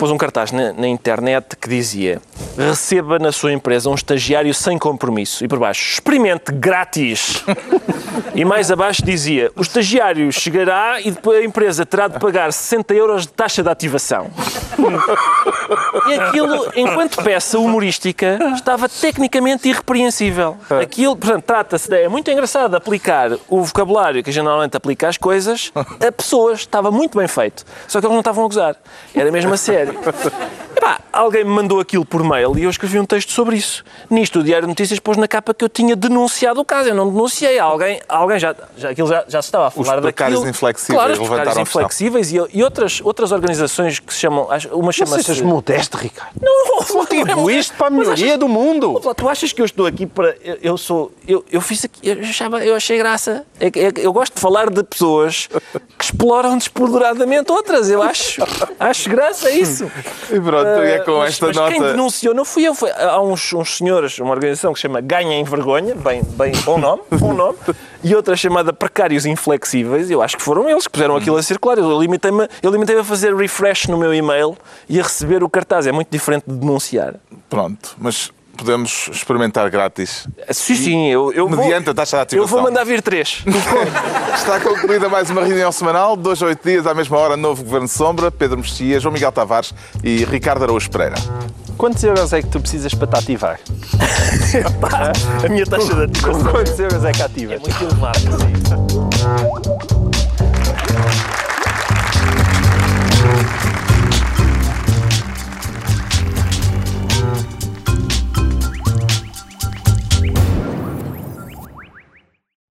pôs um cartaz na, na internet que dizia receba na sua empresa um estagiário sem compromisso. E por baixo, experimente grátis. E mais abaixo dizia: o estagiário chegará e depois a empresa terá de pagar 60 euros de taxa de ativação. E aquilo, enquanto peça humorística, estava tecnicamente irrepreensível. Aquilo, portanto, trata-se de. É muito engraçado aplicar o vocabulário que a gente normalmente aplica às coisas a pessoas. Estava muito bem feito. Só que eles não estavam a gozar. Era mesmo a sério. Epá, alguém me mandou aquilo por mail e eu escrevi um texto sobre isso. Nisto, o Diário de Notícias pôs na capa que eu tinha denunciado o caso. Eu não denunciei. Alguém, alguém já, já, aquilo já, já se estava a falar precários daquilo. inflexíveis claro, os precários inflexíveis e, e outras, outras organizações que se chamam. Uma Não chama-se. sejas modesto, Ricardo. Não, não, não, Contribuíste para a Mas melhoria do mundo. Tu achas que eu estou aqui para. Eu, eu sou. Eu, eu fiz aqui. Eu, achava, eu achei graça. É que- é que eu gosto de falar de pessoas que exploram despoderadamente outras. Eu acho. Acho graça isso. E pronto, e é com Mas- esta mas nota. quem denunciou não fui eu. Foi, há uns, uns senhores, uma organização que se chama Ganha em Vergonha, bem, bem bom nome, bom nome, e outra chamada Precários Inflexíveis. Eu acho que foram eles que puseram aquilo a circular. Eu limitei-me eu limitei a fazer refresh no meu e-mail e a receber o cartaz. É muito diferente de denunciar. Pronto, mas podemos experimentar grátis. Sim, sim, eu, eu vou, Mediante a taxa de eu ativação. vou mandar vir três. Está concluída mais uma reunião semanal, dois a oito dias, à mesma hora, novo Governo de Sombra, Pedro Mexia, João Miguel Tavares e Ricardo Araújo Pereira. Quantos euros é que tu precisas para te ativar? A minha taxa de ativação Quantos euros é que é ativas? muito elevada. sim.